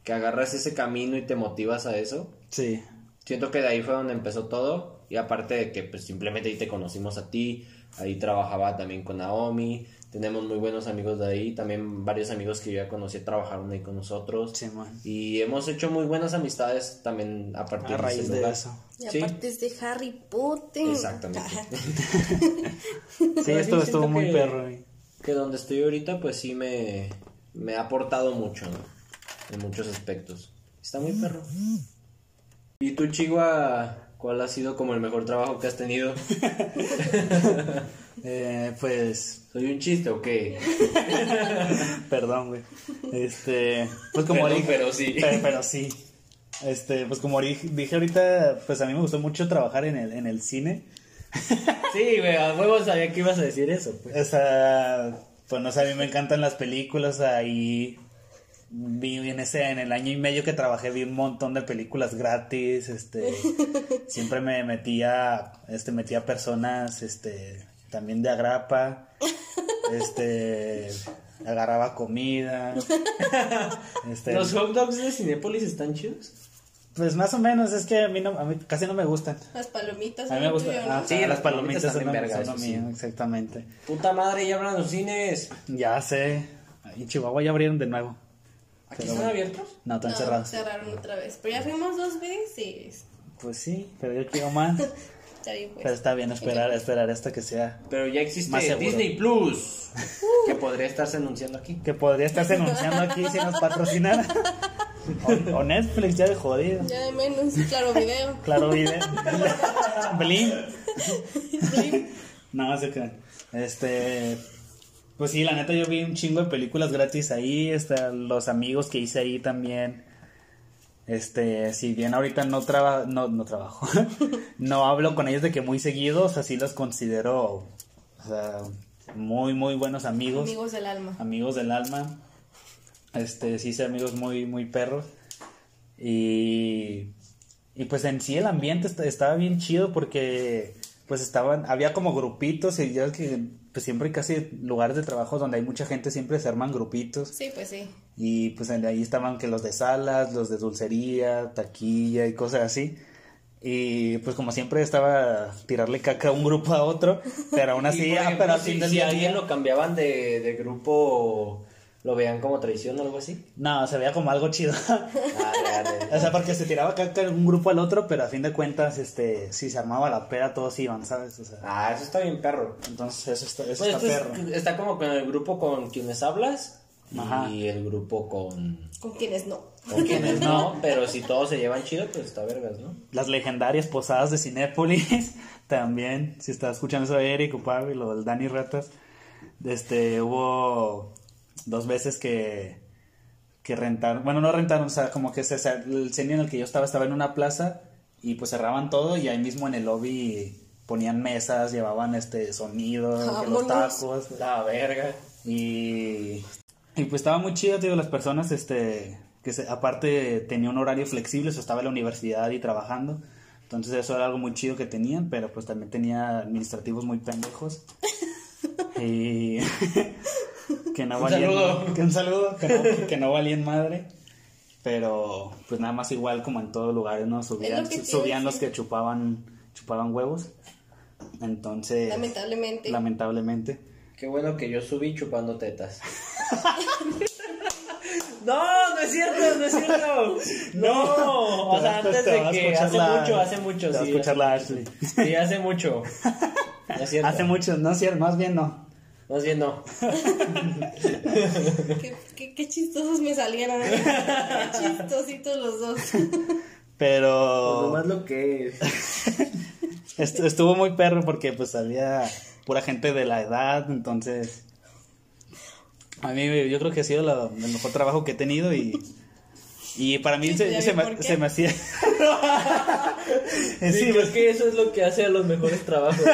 que agarras ese camino y te motivas a eso. Sí. Siento que de ahí fue donde empezó todo y aparte de que pues simplemente ahí te conocimos a ti, ahí trabajaba también con Naomi, tenemos muy buenos amigos de ahí, también varios amigos que yo ya conocí trabajaron ahí con nosotros. Sí, man. Y hemos hecho muy buenas amistades también a partir A de raíz ese de lugar. eso. Y Sí. aparte es de Harry Potter. Exactamente. Sí, estuvo, sí estuvo siento muy que- perro. Que donde estoy ahorita, pues sí me, me ha aportado mucho, ¿no? En muchos aspectos. Está muy perro. ¿Y tú, Chihuahua, cuál ha sido como el mejor trabajo que has tenido? Eh, pues, ¿Soy un chiste o qué? perdón, güey. Este, pues como Perdón, dije- pero sí. Pero, pero sí. Este, pues como dije, dije ahorita, pues a mí me gustó mucho trabajar en el, en el cine. Sí, güey, a huevo sabía que ibas a decir eso, pues. O sea, pues no sé, a mí me encantan las películas, ahí vi en ese, en el año y medio que trabajé vi un montón de películas gratis, este, siempre me metía, este, metía personas, este, también de agrapa, este, agarraba comida, este, ¿Los hot dogs de Cinépolis están chidos? pues más o menos, es que a mí, no, a mí casi no me gustan. Las palomitas. A mí me gustan, ah, Sí, las las palomitas palomitas son lo, también verga, son sí. mío, exactamente. Puta madre, ya abran los cines. Ya sé, en Chihuahua ya abrieron de nuevo. ¿Aquí Pero están bueno. abiertos? No, están No, cerrados. cerraron otra vez. Pero ya fuimos dos veces. Pues sí, pero yo quiero más. Está bien, pues. Pero está bien esperar, esperar hasta que sea. Pero ya existe Más. Disney Plus. que podría estarse anunciando aquí. Que podría estarse anunciando aquí si nos patrocinara. O, o Netflix, ya de jodido. Ya de menos. Claro, video. Claro, video. Blin. No, sé qué. Este. Pues sí, la neta, yo vi un chingo de películas gratis ahí. Está, los amigos que hice ahí también. Este, si bien ahorita no, traba, no, no trabajo, no hablo con ellos de que muy seguidos, así los considero, o sea, muy, muy buenos amigos. Amigos del alma. Amigos del alma. Este, sí, sí, amigos muy, muy perros. Y, y pues en sí el ambiente est- estaba bien chido porque pues estaban, había como grupitos y ya ves que pues siempre casi lugares de trabajo donde hay mucha gente siempre se arman grupitos. Sí, pues sí. Y pues ahí estaban que los de salas, los de dulcería, taquilla y cosas así. Y pues como siempre estaba tirarle caca a un grupo a otro, pero aún así, ah, ejemplo, pero al si, fin del si día- alguien lo cambiaban de, de grupo, ¿lo veían como traición o algo así? No, se veía como algo chido. Arre, arre. o sea, porque se tiraba caca de un grupo al otro, pero a fin de cuentas, este, si se armaba la peda, todos iban, ¿sabes? O sea, Ah, eso está bien perro. entonces eso está, eso Pues está esto perro. es- está como con el grupo con quienes hablas Ajá. y el grupo con, Con quienes no. con quienes no, pero si todos se llevan chido, pues está vergas, ¿no? Las legendarias posadas de Cinépolis, también, si está escuchando eso Eric o Pablo y lo del Dani Ratas, este, hubo dos veces que, que rentaron, bueno, no rentaron, o sea, como que se, el cine en el que yo estaba estaba en una plaza y pues cerraban todo y ahí mismo en el lobby ponían mesas, llevaban este sonido, los tacos, La verga. y, y pues estaba muy chido, digo, las personas, este, que se- aparte tenía un horario flexible, o sea, estaba en la universidad y trabajando. Entonces eso era algo muy chido que tenían, pero pues también tenía administrativos muy pendejos. y que no Un valían saludo. que un saludo, que no, que no valían madre. Pero pues nada más igual como en todos lugares, ¿no? Subían, lo subían los que chupaban, chupaban huevos. Entonces, Lamentablemente. lamentablemente. Qué bueno que yo subí chupando tetas. No, no es cierto, no es cierto. No, o sea, antes te de que hace la- mucho, hace mucho, te vas a sí. escuchar la Ashley. Sí, hace mucho. No es cierto. Hace mucho, no es cierto, más bien no. Más bien no. Qué, qué- qué chistosos me salieron. ¿eh? Qué chistositos los dos. Pero Pues lo que es. est- estuvo muy perro porque pues había pura gente de la edad, entonces a mí yo creo que ha sido la- el mejor trabajo que he tenido y y para mí Sí, se, se me, se hacía Sí, Sí, creo que eso es lo que hace a los mejores trabajos.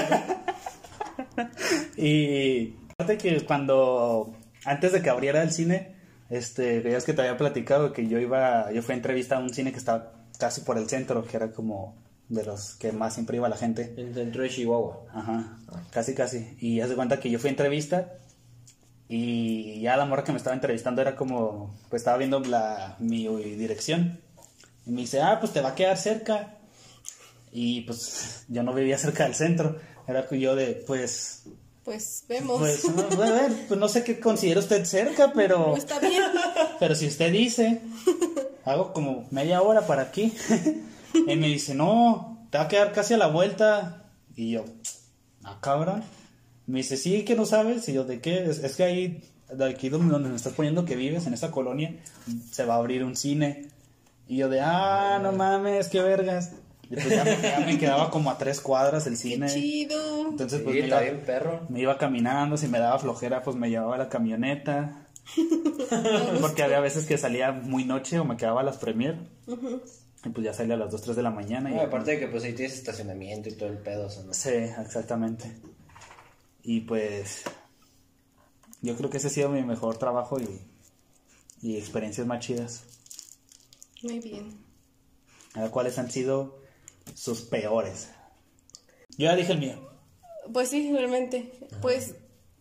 ¿no? Y aparte que cuando antes de que abriera el cine, este, es que te había platicado que yo iba, yo fui a entrevista a un cine que estaba casi por el centro, que era como de los que más siempre iba la gente. En el centro de Chihuahua. Ajá, casi casi. Y haz de cuenta que yo fui a entrevista y ya la morra que me estaba entrevistando era como, pues estaba viendo la, mi dirección. Y me dice, ah, pues te va a quedar cerca. Y pues yo no vivía cerca del centro. Era que yo de, pues, Pues vemos. pues, no, a ver, pues no sé qué considera usted cerca, pero, No está bien. pero si usted dice, hago como media hora para aquí. Y me dice, no, te va a quedar casi a la vuelta. Y yo, ah, cabrón. Me dice, sí, que no sabes. Y yo, ¿de qué? Es, es que ahí, de aquí donde, donde me estás poniendo que vives, en esa colonia, se va a abrir un cine. Y yo de, ah, no mames, qué vergas. Y pues ya me, ya me quedaba como a tres cuadras el cine. Qué chido. Entonces, Sí, pues me está iba, bien perro. me iba caminando, si me daba flojera, pues me llevaba a la camioneta. Porque había veces que salía muy noche o me quedaba a las premier. Y pues ya salía a las 2, 3 de la mañana. Y No, aparte de que pues ahí tienes estacionamiento y todo el pedo, ¿no? Sí, exactamente. Y pues yo creo que ese ha sido mi mejor trabajo y, y experiencias más chidas. Muy bien. A ver cuáles han sido sus peores. Yo ya dije el mío. Pues sí, realmente. Pues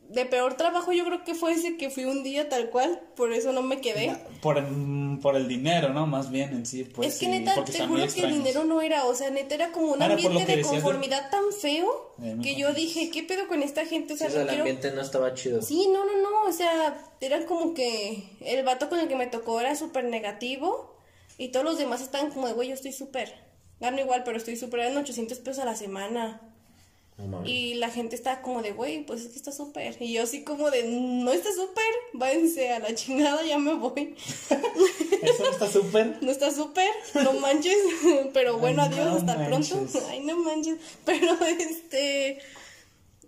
de peor trabajo yo creo que fue ese que fui un día tal cual, por eso no me quedé. Por el, por el dinero, ¿no? Más bien en sí. Pues, es que sí, neta, te juro que el dinero no era, o sea, neta era como un Era ambiente de conformidad tan feo Eh, que yo dije, ¿qué pedo con esta gente? O Sí, sea, sea, no el quiero... ambiente no estaba chido. Sí, no, no, no, o sea, era como que el vato con el que me tocó era súper negativo y todos los demás estaban como de, güey, yo estoy súper, gano igual, pero estoy eran 800 pesos a la semana. No. Y la gente estaba como de, güey, pues es que está súper. Y yo así como de, no está súper, váyanse a la chingada, ya me voy. Eso está súper. No está súper, no manches. Pero bueno, Ay, adiós, no hasta manches. pronto. Ay, no manches. Pero este,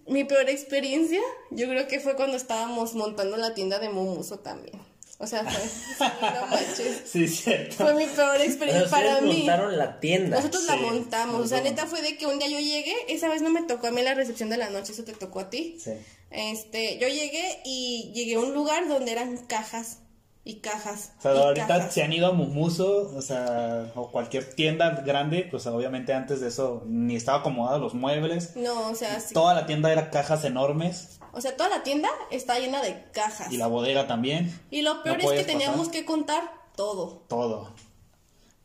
mi peor experiencia, yo creo que fue cuando estábamos montando la tienda de Momuso también. O sea, fue, sí, no manches. Sí, cierto. Fue mi peor experiencia para mí. montaron la tienda. Nosotros la montamos. O sea, neta fue de que un día yo llegué, esa vez no me tocó a mí la recepción de la noche, eso te tocó a ti. Sí. Este, yo llegué y llegué a un lugar donde eran cajas y cajas. O sea, y ahorita cajas. se han ido a Mumuso, o sea, o cualquier tienda grande, pues obviamente antes de eso ni estaba acomodado los muebles. No, o sea, sí. Toda la tienda era cajas enormes O sea, toda la tienda está llena de cajas. y la bodega también, Y lo peor No es que teníamos pasar. que contar todo. todo.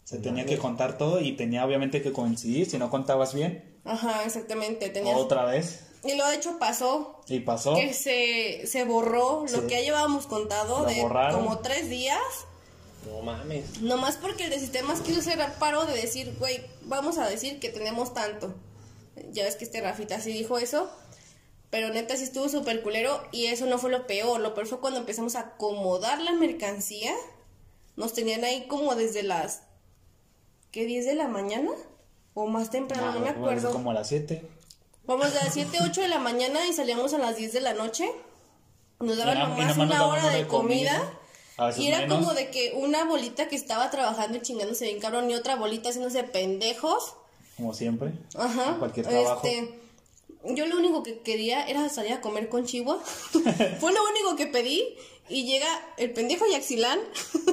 Se tenía que contar todo y tenía obviamente que coincidir, si no contabas bien, Ajá, exactamente. Tenías... otra vez. Y luego de hecho pasó Y pasó. que se, se borró Sí. lo que ya llevábamos contado Lo de borraron. como tres días. No mames. Nomás porque el de sistemas quiso hacer paro de decir, güey, vamos a decir que tenemos tanto. Ya ves que este Rafita sí dijo eso. Pero neta sí estuvo súper culero y eso no fue lo peor. Lo peor fue cuando empezamos a acomodar la mercancía. Nos tenían ahí como desde las... ¿Qué? ¿10 de la mañana? O más temprano, no me Ah, bueno, acuerdo. Como a las 7. Vamos de las 7, 8 de la mañana y salíamos a las 10 de la noche. Nos daban nomás nomás una hora de comida, comida. a veces Y era menos. como de que una bolita que estaba trabajando y chingándose bien cabrón y otra bolita haciéndose pendejos. Como siempre. Ajá. Cualquier trabajo. Este, yo lo único que quería era salir a comer con Chihuahua. Fue lo único que pedí. Y llega el pendejo Yaxilán.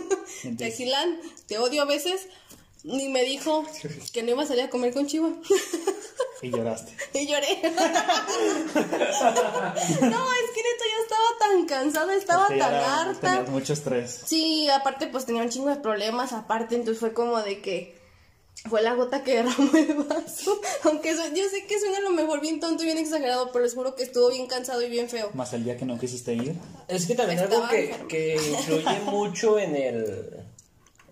Yaxilán, te odio a veces. Y me dijo que no iba a salir a comer con Chihuahua. Y lloraste. Y lloré. no, es que neta yo estaba tan cansada, estaba Porque tan era- harta. Tenías mucho estrés. Sí, aparte pues tenía un chingo de problemas, aparte entonces fue como de que fue la gota que derramó el vaso. Aunque eso- yo sé que suena a lo mejor bien tonto y bien exagerado, pero les juro que estuvo bien cansado y bien feo. Más el día que no quisiste ir. Es que también Estaba algo que, enferma. que influye mucho en el,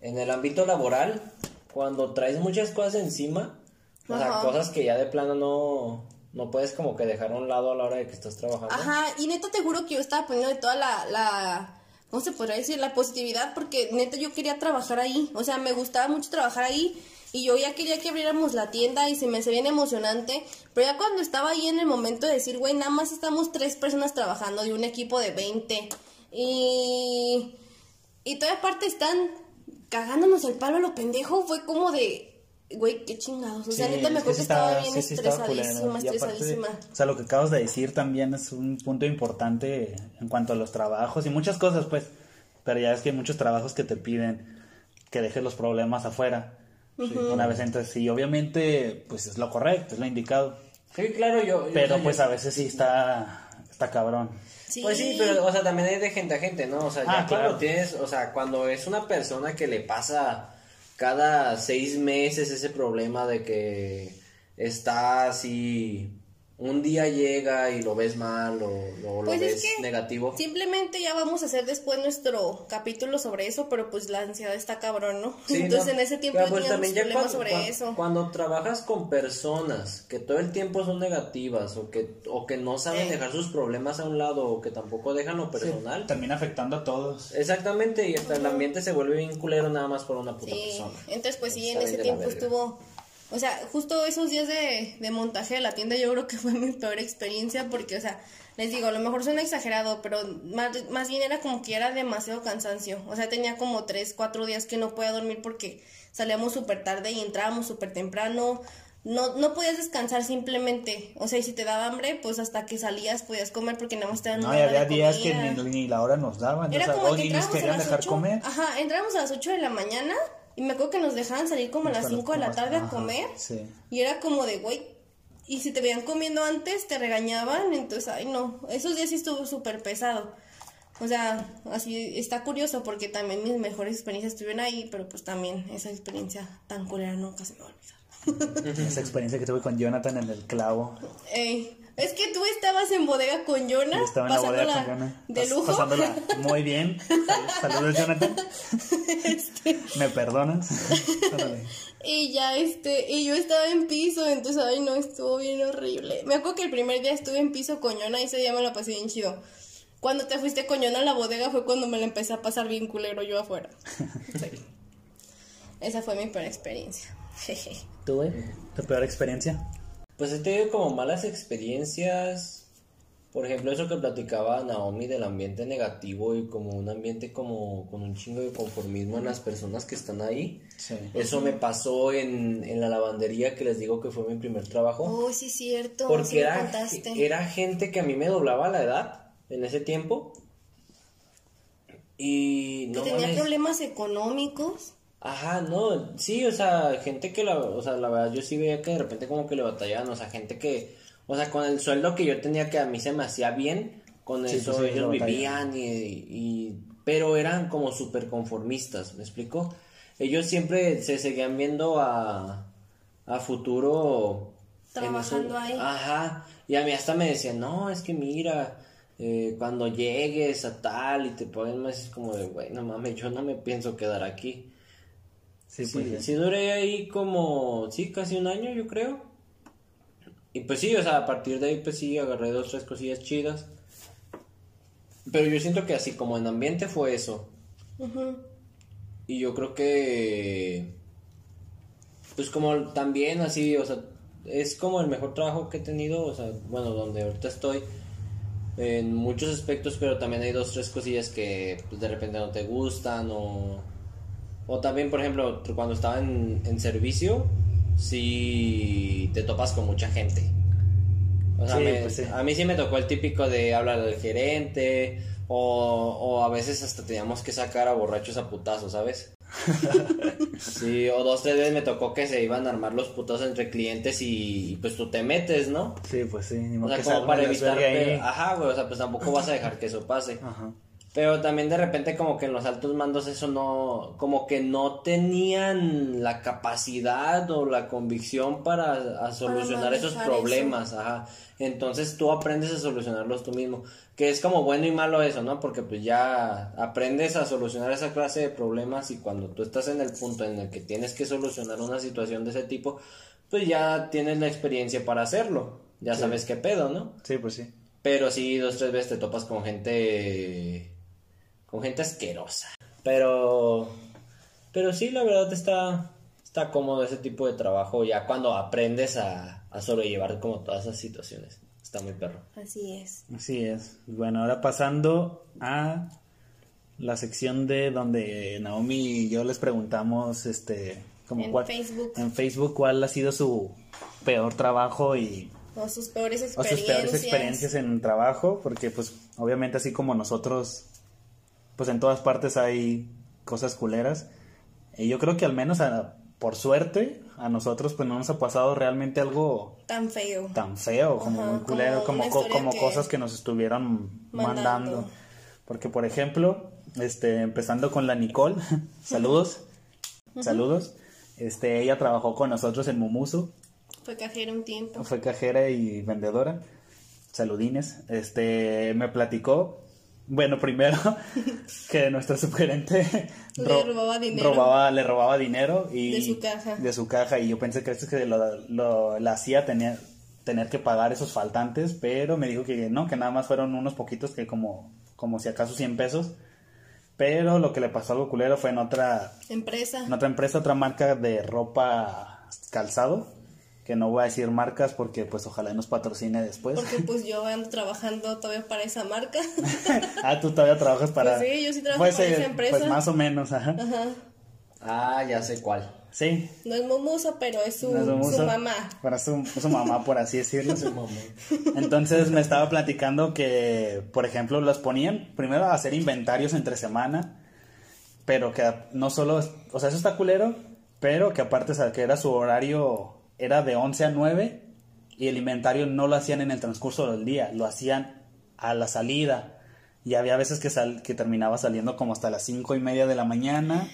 en el ámbito laboral, cuando traes muchas cosas encima, o sea, Ajá. cosas que ya de plano no, no puedes como que dejar a un lado a la hora de que estás trabajando. Ajá, y neta te juro que yo estaba poniendo de toda la, la, ¿cómo se podría decir? La positividad, porque neta yo quería trabajar ahí, o sea, me gustaba mucho trabajar ahí, y yo ya quería que abriéramos la tienda y se me hacía bien emocionante, pero ya cuando estaba ahí en el momento de decir, güey, nada más estamos tres personas trabajando de un equipo de 20, y, y toda parte están cagándonos el palo a lo pendejo, fue como de... Güey, qué chingados. O sea, Sí, neta, me es que acuerdo sí que estaba está- bien sí, estaba estresadísima, Y aparte, estresadísima. o sea, lo que acabas de decir también es un punto importante en cuanto a los trabajos y muchas cosas, pues. Pero ya es que hay muchos trabajos que te piden que dejes los problemas afuera. Una vez entonces, sí, obviamente, pues es lo correcto, es lo indicado. Sí, claro, yo... yo- Pero o sea, pues yo- a veces sí está, está cabrón. Pues sí, pero, o sea, también hay de gente a gente, ¿no? O sea, ya Ah, cuando claro. tienes, o sea, cuando es una persona que le pasa cada seis meses ese problema de que está así, un día llega y lo ves mal o, o lo Pues es ves que negativo. Simplemente ya vamos a hacer después nuestro capítulo sobre eso, pero pues la ansiedad está cabrón, ¿no? Sí, Entonces no, en ese tiempo pues teníamos también ya problemas cuando, sobre cuando- eso. cuando trabajas con personas que todo el tiempo son negativas o que, o que no saben Sí. dejar sus problemas a un lado o que tampoco dejan lo personal. Termina afectando a todos. Exactamente, y hasta el ambiente se vuelve bien culero nada más por una puta Sí, persona. entonces pues sí, en ese tiempo verga. estuvo... O sea, justo esos días de, de montaje de la tienda yo creo que fue mi peor experiencia porque, o sea, les digo, a lo mejor suena exagerado, pero más, más bien era como que era demasiado cansancio. O sea, tenía como tres, cuatro días que no podía dormir porque salíamos súper tarde y entrábamos súper temprano. No, no podías descansar simplemente. O sea, y si te daba hambre, pues hasta que salías podías comer porque nada más te dan No, y había de días que ni, ni la hora nos daban. Era o sea, como que entrábamos a las dejar 8. comer. Ajá, entrábamos a las 8 de la mañana y me acuerdo que nos dejaban salir como a las Hasta 5 de la tarde a comer. Sí. Y era como de, güey, y si te veían comiendo antes, te regañaban. Entonces, ay, no, esos días sí estuvo súper pesado. O sea, así está curioso porque también mis mejores experiencias estuvieron ahí, pero pues también esa experiencia tan culera nunca se me va a olvidar. Esa experiencia que tuve con Jonathan en el clavo. Ey, es que tú estabas en bodega con Jonah, Yo estaba en la bodega con Jonah. de lujo. Pasándola muy bien. Sal- Saludos, Jonathan. Este, ¿Me perdonas? Y ya este, y yo estaba en piso, entonces ay no, estuvo bien horrible. Me acuerdo que el primer día estuve en piso con Yona y ese día me la pasé bien chido. Cuando te fuiste con Yona a la bodega fue cuando me la empecé a pasar bien culero yo afuera. Sí. Esa fue mi peor experiencia. Jeje. ¿Tú, güey? ¿Tu peor experiencia? Pues he tenido como malas experiencias, por ejemplo, eso que platicaba Naomi del ambiente negativo y como un ambiente como con un chingo de conformismo en las personas que están ahí. Sí. Eso me pasó en, en la lavandería que les digo que fue mi primer trabajo. Oh, sí, cierto. Porque era, gente que a mí me doblaba la edad en ese tiempo. Y que no tenía mames. problemas económicos. Ajá, no, sí, o sea, gente que la, o sea, la verdad yo sí veía que de repente como que le batallaban, o sea, gente que, o sea, con el sueldo que yo tenía que a mí se me hacía bien, con Sí, eso sí, sí, ellos vivían y, y, pero eran como súper conformistas, ¿me explico? Ellos siempre se seguían viendo a, a futuro. en Trabajando ahí. Ajá, y a mí hasta me decían, no, es que mira, eh, cuando llegues a tal y te ponen más, es como de, güey, no mames, yo no me pienso quedar aquí. Sí, Sí, pues, sí duré ahí como, sí, casi un año, yo creo. Y pues sí, o sea, a partir de ahí, pues sí, agarré dos, tres cosillas chidas. Pero yo siento que así como en ambiente fue eso. Ujú. Y yo creo que, pues como también así, o sea, es como el mejor trabajo que he tenido, o sea, bueno, donde ahorita estoy, en muchos aspectos, pero también hay dos, tres cosillas que pues, de repente no te gustan o... O también, por ejemplo, cuando estaba en, en servicio, sí te topas con mucha gente. O sea, Sí, me- pues sí. a mí sí me tocó el típico de hablar del gerente, o, o a veces hasta teníamos que sacar a borrachos a putazos, ¿sabes? sí, o dos, tres veces me tocó que se iban a armar los putazos entre clientes y, pues tú te metes, ¿no? Sí, pues sí, ni O sea, como para evitar... Ajá, güey, o sea, pues tampoco vas a dejar que eso pase. Ajá. Pero también de repente como que en los altos mandos eso no, como que no tenían la capacidad o la convicción para a solucionar esos problemas, ajá. Entonces tú aprendes a solucionarlos tú mismo, que es como bueno y malo eso, ¿no? Porque pues ya aprendes a solucionar esa clase de problemas y cuando tú estás en el punto en el que tienes que solucionar una situación de ese tipo, pues ya tienes la experiencia para hacerlo, ya sabes qué pedo, ¿no? Sí, pues sí. Pero sí, dos, tres veces te topas con gente. Con gente asquerosa. Pero. Pero sí, la verdad está. Está cómodo ese tipo de trabajo ya cuando aprendes a, a sobrellevar como todas esas situaciones. Está muy perro. Así es. Así es. Bueno, ahora pasando a la sección de donde Naomi y yo les preguntamos, este, como En cuál, Facebook. en Facebook cuál ha sido su peor trabajo y O sus peores o experiencias. sus peores experiencias en un trabajo, porque pues obviamente así como nosotros, pues en todas partes hay cosas culeras. Y yo creo que al menos a- por suerte a nosotros pues no nos ha pasado realmente algo Tan feo. tan feo, como Ajá, culero, como que- cosas que nos estuvieron Mandando. mandando. Porque, por ejemplo, este, empezando con la Nicole, saludos, saludos. Este, ella trabajó con nosotros en Mumusu, Fue cajero un tiempo. fue cajera y vendedora. Saludines. Este, me platicó, bueno, primero que nuestro subgerente Le robaba dinero. robaba- le robaba dinero y De su caja. de su caja y yo pensé que esto es que lo, lo- la hacía tener tener que pagar esos faltantes, pero me dijo que no, que nada más fueron unos poquitos que como como si acaso 100 pesos. Pero lo que le pasó algo culero fue en otra Empresa. en otra empresa, otra marca de ropa calzado, que no voy a decir marcas porque pues ojalá nos patrocine después. Porque pues yo ando trabajando todavía para esa marca. ah, tú todavía trabajas para Pues sí, yo sí trabajo para esa empresa. Pues más o menos, ajá. Ajá. Ah, ya sé cuál. Sí. No es Momuso, pero es su, no es mamá. Para su, su mamá, por así decirlo. Su mamá. Entonces me estaba platicando que, por ejemplo, los ponían primero a hacer inventarios entre semana, pero que no solo, o sea, eso está culero, pero que aparte, o sea, que era su horario, era de 11 a 9 y el inventario no lo hacían en el transcurso del día, lo hacían a la salida. Y había veces que, sal, que terminaba saliendo como hasta las cinco y media de la mañana.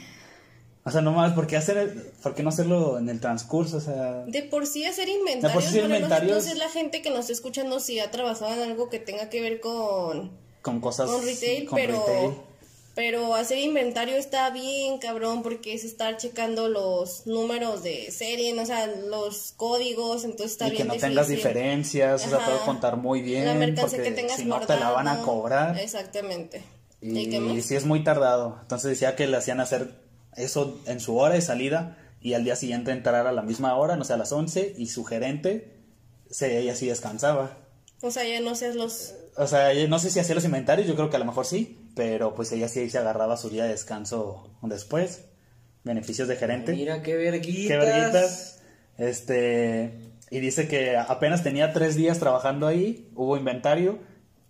O sea, no más, ¿por qué, hacer, ¿por qué no hacerlo en el transcurso? O sea, De por sí hacer inventarios, De por sí sé- inventarios- no sé la gente que nos está escuchando si ha trabajado en algo que tenga que ver con, con cosas... con retail, con pero retail. Pero hacer inventario está bien cabrón porque es estar checando los números de serie, o sea, los códigos, entonces está y que bien no difícil. tengas diferencias, o sea, todo contar muy bien, la mercancía porque que tengas si no te la van a cobrar. Exactamente. Y, ¿Y sí es muy tardado. Entonces decía que le hacían hacer eso en su hora de salida y al día siguiente entrar a la misma hora, no sé, a las 11, y su gerente se, ella sí descansaba. O sea, ya no seas los o sea, no sé si hacía los inventarios, yo creo que a lo mejor sí, pero pues ella sí se agarraba su día de descanso después. Beneficios de gerente. Mira qué verguitas. Qué verguitas. Este, y dice que apenas tenía tres días trabajando ahí, hubo inventario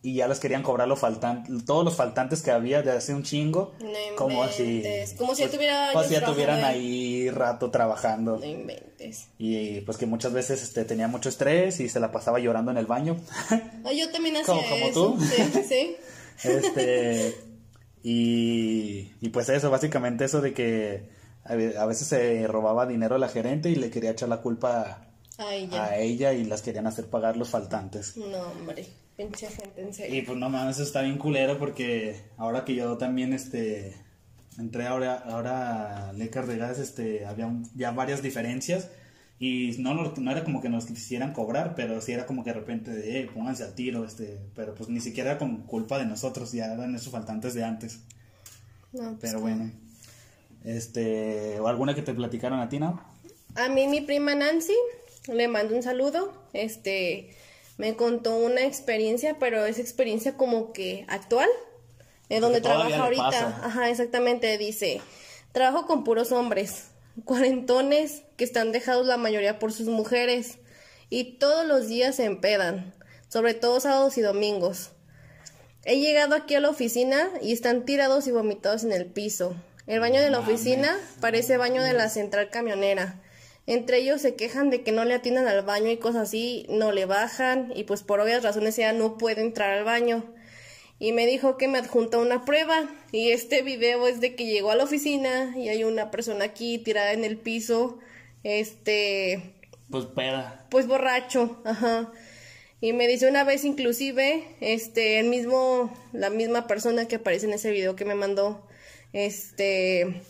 y ya les querían cobrar lo faltan, todos los faltantes que había de hace un chingo. No como si, inventes, como si ya tuviera como si ya años tuvieran trabajando ahí rato trabajando. No inventes. Y pues que muchas veces este, tenía mucho estrés y se la pasaba llorando en el baño. Yo también hacía Como- como eso. tú. Sí, sí. Este, y, y pues eso, básicamente eso de que a ve- a veces se robaba dinero a la gerente y le quería echar la culpa a ella y las querían hacer pagar los faltantes. No, hombre. Pinche gente, en serio. Y pues no mames, eso está bien culero porque ahora que yo también este entré ahora ahora a Lecar de Gas, este había un- ya varias diferencias y no no era como que nos quisieran cobrar, pero sí era como que de repente de, "Eh, pónganse al tiro, este, pero pues ni siquiera era con culpa de nosotros, ya eran esos faltantes de antes. No, pues, Pero bueno. Este, o alguna que te platicaron a ti, ¿no? A mí mi prima Nancy le mando un saludo. Este me contó una experiencia, pero es experiencia como que actual, de donde trabaja ahorita. Ajá, exactamente, dice, trabajo con puros hombres, cuarentones que están dejados la mayoría por sus mujeres y todos los días se empedan, sobre todo sábados y domingos. He llegado aquí a la oficina y están tirados y vomitados en el piso. El baño de la oficina parece baño de la central camionera. Entre ellos se quejan de que no le atinan al baño y cosas así, no le bajan y pues por obvias razones ella no puede entrar al baño. Y me dijo que me adjunta una prueba y este video es de que llegó a la oficina y hay una persona aquí tirada en el piso, este, Pues peda. pues borracho, ajá. Y me dice una vez inclusive, este, el mismo, la misma persona que aparece en ese video que me mandó, este,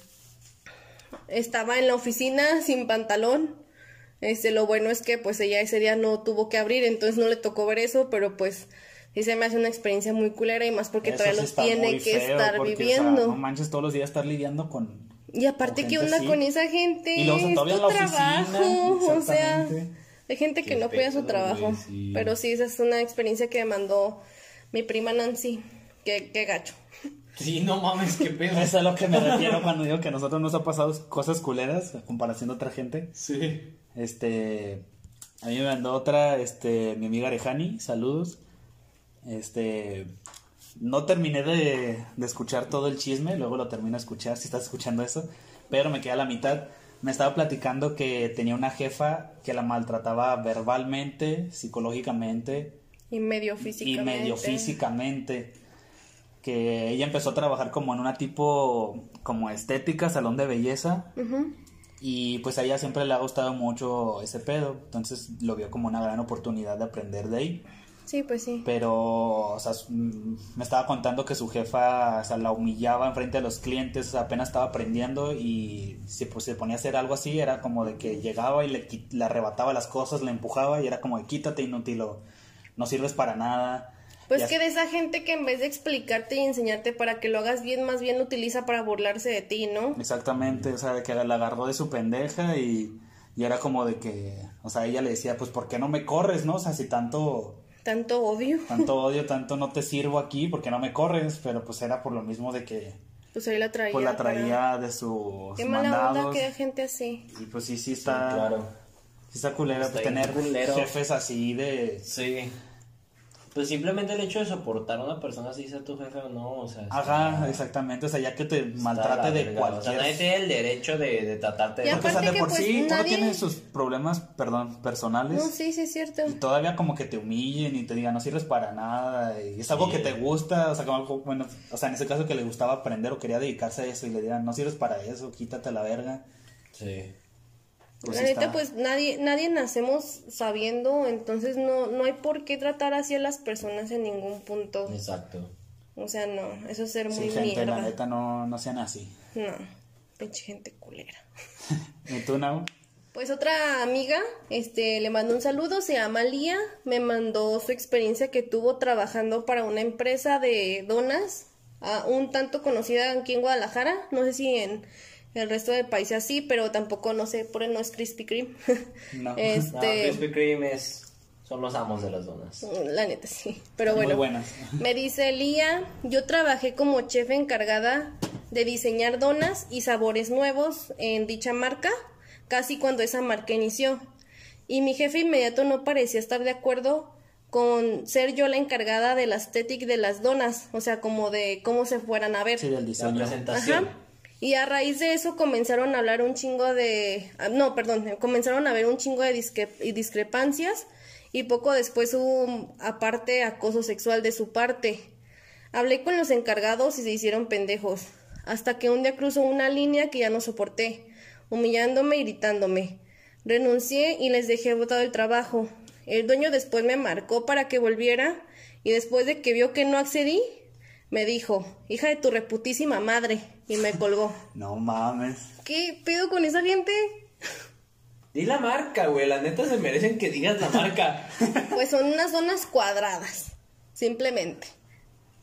estaba en la oficina sin pantalón. Este, lo bueno es que pues ella ese día no tuvo que abrir, entonces no le tocó ver eso, pero pues sí se me hace una experiencia muy culera y más porque Eso todavía sí lo está tiene que feo, estar porque, o sea, viviendo. no manches todos los días estar lidiando con Y aparte, con ¿qué gente onda así. con esa gente? Y luego, o sea, Es todavía tu en la oficina, trabajo, o sea, hay gente que no cuida su trabajo. sí. Pero sí, esa es una experiencia que me mandó mi prima Nancy. Qué, qué gacho. Sí, no mames, qué pedo. Eso es a lo que me refiero cuando digo que a nosotros nos ha pasado cosas culeras a comparación de otra gente. Sí. Este, a mí me mandó otra, este, mi amiga Arejani, saludos. Este, no terminé de, de escuchar todo el chisme, luego lo termino de escuchar si estás escuchando eso, pero me quedé a la mitad. Me estaba platicando que tenía una jefa que la maltrataba verbalmente, psicológicamente Y medio y físicamente. medio físicamente. Que ella empezó a trabajar como en una tipo, como estética, salón de belleza. Y pues a ella siempre le ha gustado mucho ese pedo. Entonces lo vio como una gran oportunidad de aprender de ahí. Sí, pues sí. Pero, o sea, mm, me estaba contando que su jefa, o sea, la humillaba enfrente de los clientes, o sea, apenas estaba aprendiendo y si pues, se ponía a hacer algo así, era como de que llegaba y le, le arrebataba las cosas, le empujaba y era como de quítate inútil o no sirves para nada. Pues que de esa gente que en vez de explicarte y enseñarte para que lo hagas bien, más bien lo utiliza para burlarse de ti, ¿no? Exactamente, o sea, de que la agarró de su pendeja y, y era como de que, o sea, ella le decía, pues, ¿por qué no me corres, no? O sea, si tanto, Tanto odio. tanto odio, tanto no te sirvo aquí, ¿por qué no me corres? Pero pues era por lo mismo de que, Pues ahí la traía. pues la para- traía de sus Qué mala onda mandados. que hay gente así. Y pues sí, sí está, Claro. sí está pues, bien tener culero. jefes así de... Sí. Pues simplemente el hecho de soportar a una persona si sea tu jefe o no, o sea. Ajá, exactamente, o sea, ya que te maltrate de verga. O sea, cualquier... nadie tiene el derecho de, de tratarte de. Porque, o sea, aparte de por que, pues, sí, uno nadie- tiene sus problemas, perdón, personales. No, sí, sí es cierto. Y todavía como que te humillen y te digan no sirves para nada y es algo Sí. que te gusta, o sea, como algo, bueno, o sea, en ese caso que le gustaba aprender o quería dedicarse a eso y le digan no sirves para eso, quítate la verga. Sí. Pues la neta, está- pues nadie, nadie nacemos sabiendo, entonces no, no hay por qué tratar así a las personas en ningún punto. Exacto. O sea, no, eso es ser sí, muy gente, mierda. la neta no, no sean así. No, pinche gente culera. ¿Y tú, Nau? Pues otra amiga, este, le mandó un saludo, se llama Lía, me mandó su experiencia que tuvo trabajando para una empresa de donas, ah, un tanto conocida aquí en Guadalajara, no sé si en el resto del país así, pero tampoco, no sé, por no es Krispy Kreme. No. No, este, Krispy Kreme es Son los amos de las donas. La neta, sí. Pero Muy bueno. buenas. Me dice Lía, yo trabajé como chef encargada de diseñar donas y sabores nuevos en dicha marca, casi cuando esa marca inició. Y mi jefe inmediato no parecía estar de acuerdo con ser yo la encargada de la estética de las donas, o sea, como de cómo se fueran a ver. Sí, del La diseño. presentación. Ajá. Y a raíz de eso comenzaron a hablar un chingo de... ah, No, perdón, comenzaron a ver un chingo de discrepancias y poco después hubo aparte acoso sexual de su parte. Hablé con los encargados y se hicieron pendejos, hasta que un día cruzó una línea que ya no soporté, humillándome y gritándome. Renuncié y les dejé botado el trabajo. El dueño después me marcó para que volviera y después de que vio que no accedí, me dijo, hija de tu reputísima madre, y me colgó. No mames. ¿Qué pedo con esa gente? Di la marca, güey. La neta se merecen que digas la marca. Pues son unas zonas cuadradas, simplemente.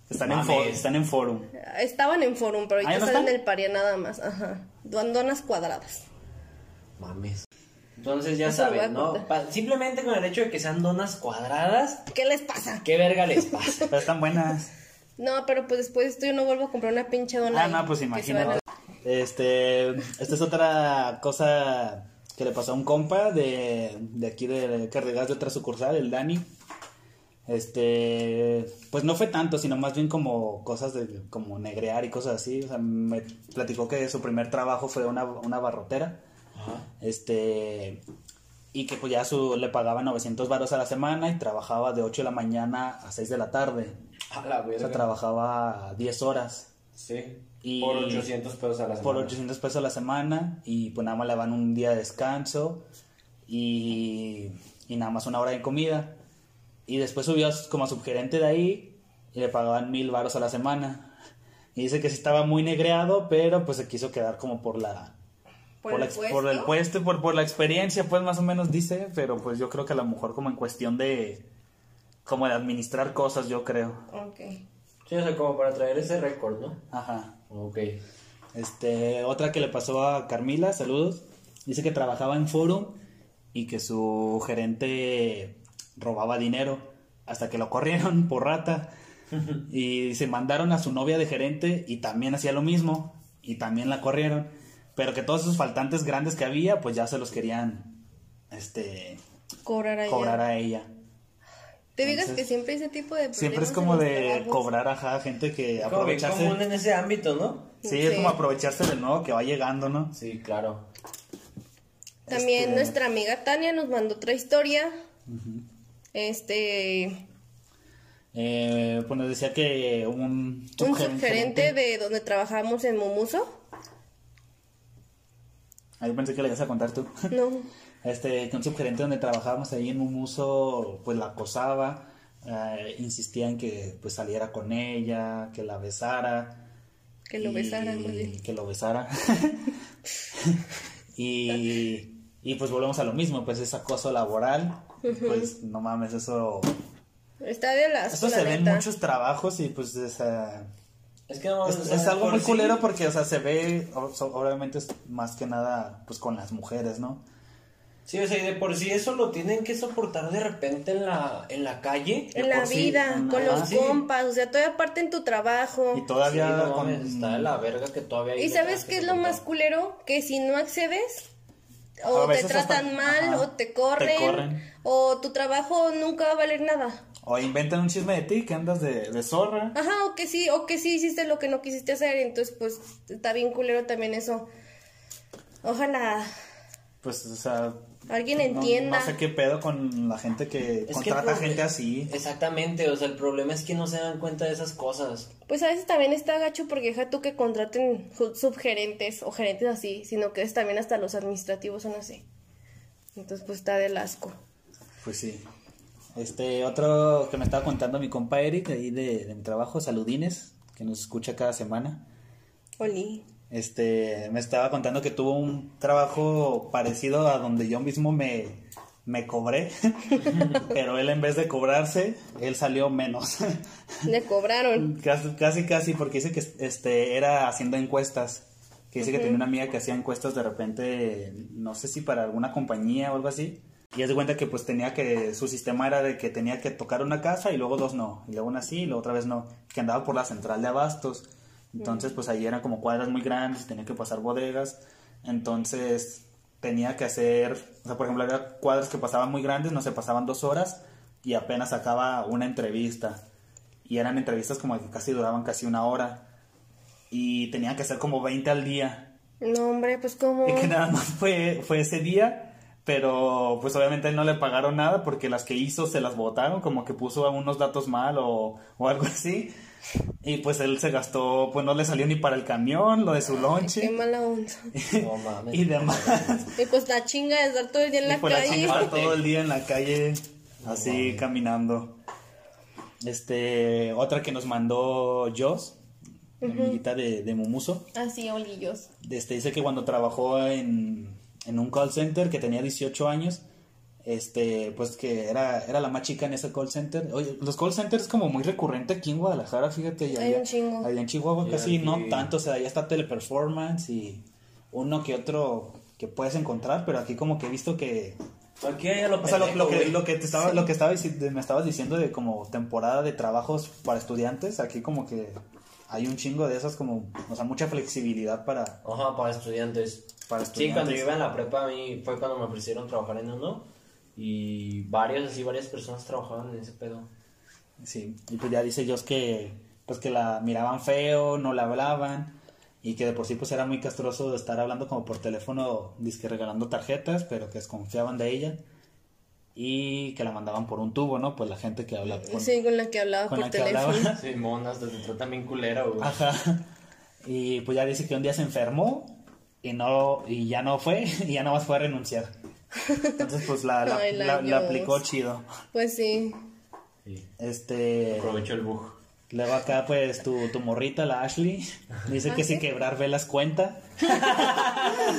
Están en, están en forum. Estaban en forum, pero ¿Ah, ahorita ya no salen están? del paria nada más. Ajá. Don- Donas cuadradas. Mames. Entonces ya Eso saben, ¿no? Pa- simplemente con el hecho de que sean donas cuadradas, ¿Qué les pasa? ¿qué verga les pasa? Pero están buenas. No, pero pues después de esto yo no vuelvo a comprar una pinche dona. Ah, no, pues imagínate. Este, esta es otra cosa que le pasó a un compa de, de aquí de Carregas de otra sucursal, el Dani. Este, pues no fue tanto, sino más bien como cosas de como negrear y cosas así. O sea, me platicó que su primer trabajo fue una, una barrotera. Ajá. Este, y que pues ya su, le pagaban 900 varos a la semana y trabajaba de 8 de la mañana a 6 de la tarde. A la O sea, trabajaba 10 horas. Sí. Y- Por 800 pesos a la semana. por 800 pesos a la semana y pues nada más le van un día de descanso y, y nada más una hora de comida. Y después subió a- como subgerente de ahí y le pagaban mil varos a la semana. Y dice que sí estaba muy negreado, pero pues se quiso quedar como por la... ¿Por el la ex- puesto? por el puesto, por, por la experiencia, pues más o menos dice, pero pues yo creo que a lo mejor como en cuestión de... como de administrar cosas, yo creo. Ok. Sí, o sea, como para traer ese récord, ¿no? Ajá. Ok. Este, otra que le pasó a Carmila, saludos. Dice que trabajaba en Forum y que su gerente robaba dinero hasta que lo corrieron por rata. Y se mandaron a su novia de gerente y también hacía lo mismo y también la corrieron. Pero que todos esos faltantes grandes que había, pues ya se los querían este Cobrar a ella. cobrar a ella. Te digas que siempre ese tipo de Siempre es como de trabajos. cobrar a gente que Como aprovecharse. común en ese ámbito, ¿no? Sí, es como aprovecharse del nuevo que va llegando, ¿no? Sí, claro. También Este- nuestra amiga Tania nos mandó otra historia. Este, Eh, pues nos decía que un un subgerente- subgerente de donde trabajamos en Mumuso. Ah, yo pensé que le ibas a contar tú. No, Este, que un subgerente donde trabajábamos ahí en un muso, pues la acosaba, eh, insistía en que pues saliera con ella, que la besara. que lo y- besara. bien. Que lo besara. y, y pues volvemos a lo mismo, pues es acoso laboral. Pues no mames, eso... Está de las. Eso se ve en muchos trabajos y pues es, eh, Es que no, es, o sea, es algo muy sí- culero porque, o sea, se ve, obviamente es más que nada pues con las mujeres, ¿no? Sí, o sea, y de por sí eso lo tienen que soportar de repente en la, en la calle. En la por sí, vida, ajá, con los sí. compas, o sea, todavía aparte en tu trabajo. Y todavía Sí, no con... mames, está de la verga que todavía hay ¿Y sabes que qué es lo más culero? Que si no accedes, o te tratan mal, ajá, o te corren, te corren. o tu trabajo nunca va a valer nada. O inventan un chisme de ti que andas de, de zorra. Ajá, o que sí, o que sí hiciste lo que no quisiste hacer, entonces pues está bien culero también eso. Ojalá Pues, o sea... alguien no- entienda. No, sé qué pedo con la gente que Es contrata gente así. Exactamente, o sea, el problema es que no se dan cuenta de esas cosas. Pues a veces también está gacho porque deja tú que contraten subgerentes o gerentes así, sino que es también hasta los administrativos son así. Entonces pues está del asco. Pues sí. Este, otro que me estaba contando mi compa Eric, ahí de, de mi trabajo, Saludines, que nos escucha cada semana. Oli. Este, me estaba contando que tuvo un trabajo parecido a donde yo mismo me, me cobré, pero él en vez de cobrarse, él salió menos. Le cobraron. casi, casi, casi, porque dice que este, era haciendo encuestas. Que dice que tenía una amiga que hacía encuestas de repente, no sé si para alguna compañía o algo así. Y es de cuenta que pues tenía que, su sistema era de que tenía que tocar una casa y luego dos no, y luego una sí y luego otra vez no, que andaba por la central de abastos. Entonces pues ahí eran como cuadras muy grandes, tenía que pasar bodegas, entonces tenía que hacer, o sea, por ejemplo, había cuadras que pasaban muy grandes, no se pasaban dos horas y apenas sacaba una entrevista. Y eran entrevistas como que casi duraban casi una hora. Y tenía que hacer como 20 al día. No, hombre, pues como... Y que nada más fue, fue ese día. Pero pues obviamente no le pagaron nada porque las que hizo se las botaron, como que puso unos datos mal o, o algo así. Y pues él se gastó, pues no le salió ni para el camión, lo de su Qué lonche mala onda. No mames. y demás. Y pues la chinga de estar todo el día en Y la pues la calle. chingada todo el día en la calle, así caminando. Este, otra que nos mandó Joss, la amiguita de, de Mumuso. Así, olillos. Este, dice que cuando trabajó en, en un call center que tenía 18 años, este, pues que era, era la más chica en ese call center. Oye, los call centers como muy recurrente aquí en Guadalajara, fíjate, un chingo. allá en Chihuahua Y casi aquí- no tanto, o sea, ya está teleperformance y uno que otro que puedes encontrar, pero aquí como que he visto que Aquí ya lo o sea, lo, lo que, lo que te estaba, lo que estaba me estabas diciendo de como temporada de trabajos para estudiantes, aquí como que hay un chingo de esas como, o sea, mucha flexibilidad para. Ajá, para estudiantes. para Sí, estudiantes. cuando yo iba en la prepa, a mí fue cuando me ofrecieron trabajar en uno. Y varios, así, varias personas trabajaban en ese pedo. Sí, y pues ya dice Dios que, pues que la miraban feo, no la hablaban, y que de por sí pues era muy castroso de estar hablando como por teléfono, disque regalando tarjetas, pero que desconfiaban de ella, y que la mandaban por un tubo, ¿no? Pues la gente que habla con, Sí, con la que hablaba con por la que teléfono. hablaba. Sí, monas, tratan bien culero, güey. Ajá. Y pues ya dice que un día se enfermó y no y ya no fue y ya nada más fue a renunciar. Entonces pues la, la, Ay, la la- la Dios. aplicó chido. Pues sí. Sí. Este Aprovecho el bug. luego acá pues tu, tu morrita la Ashley dice que si quebrar velas cuenta.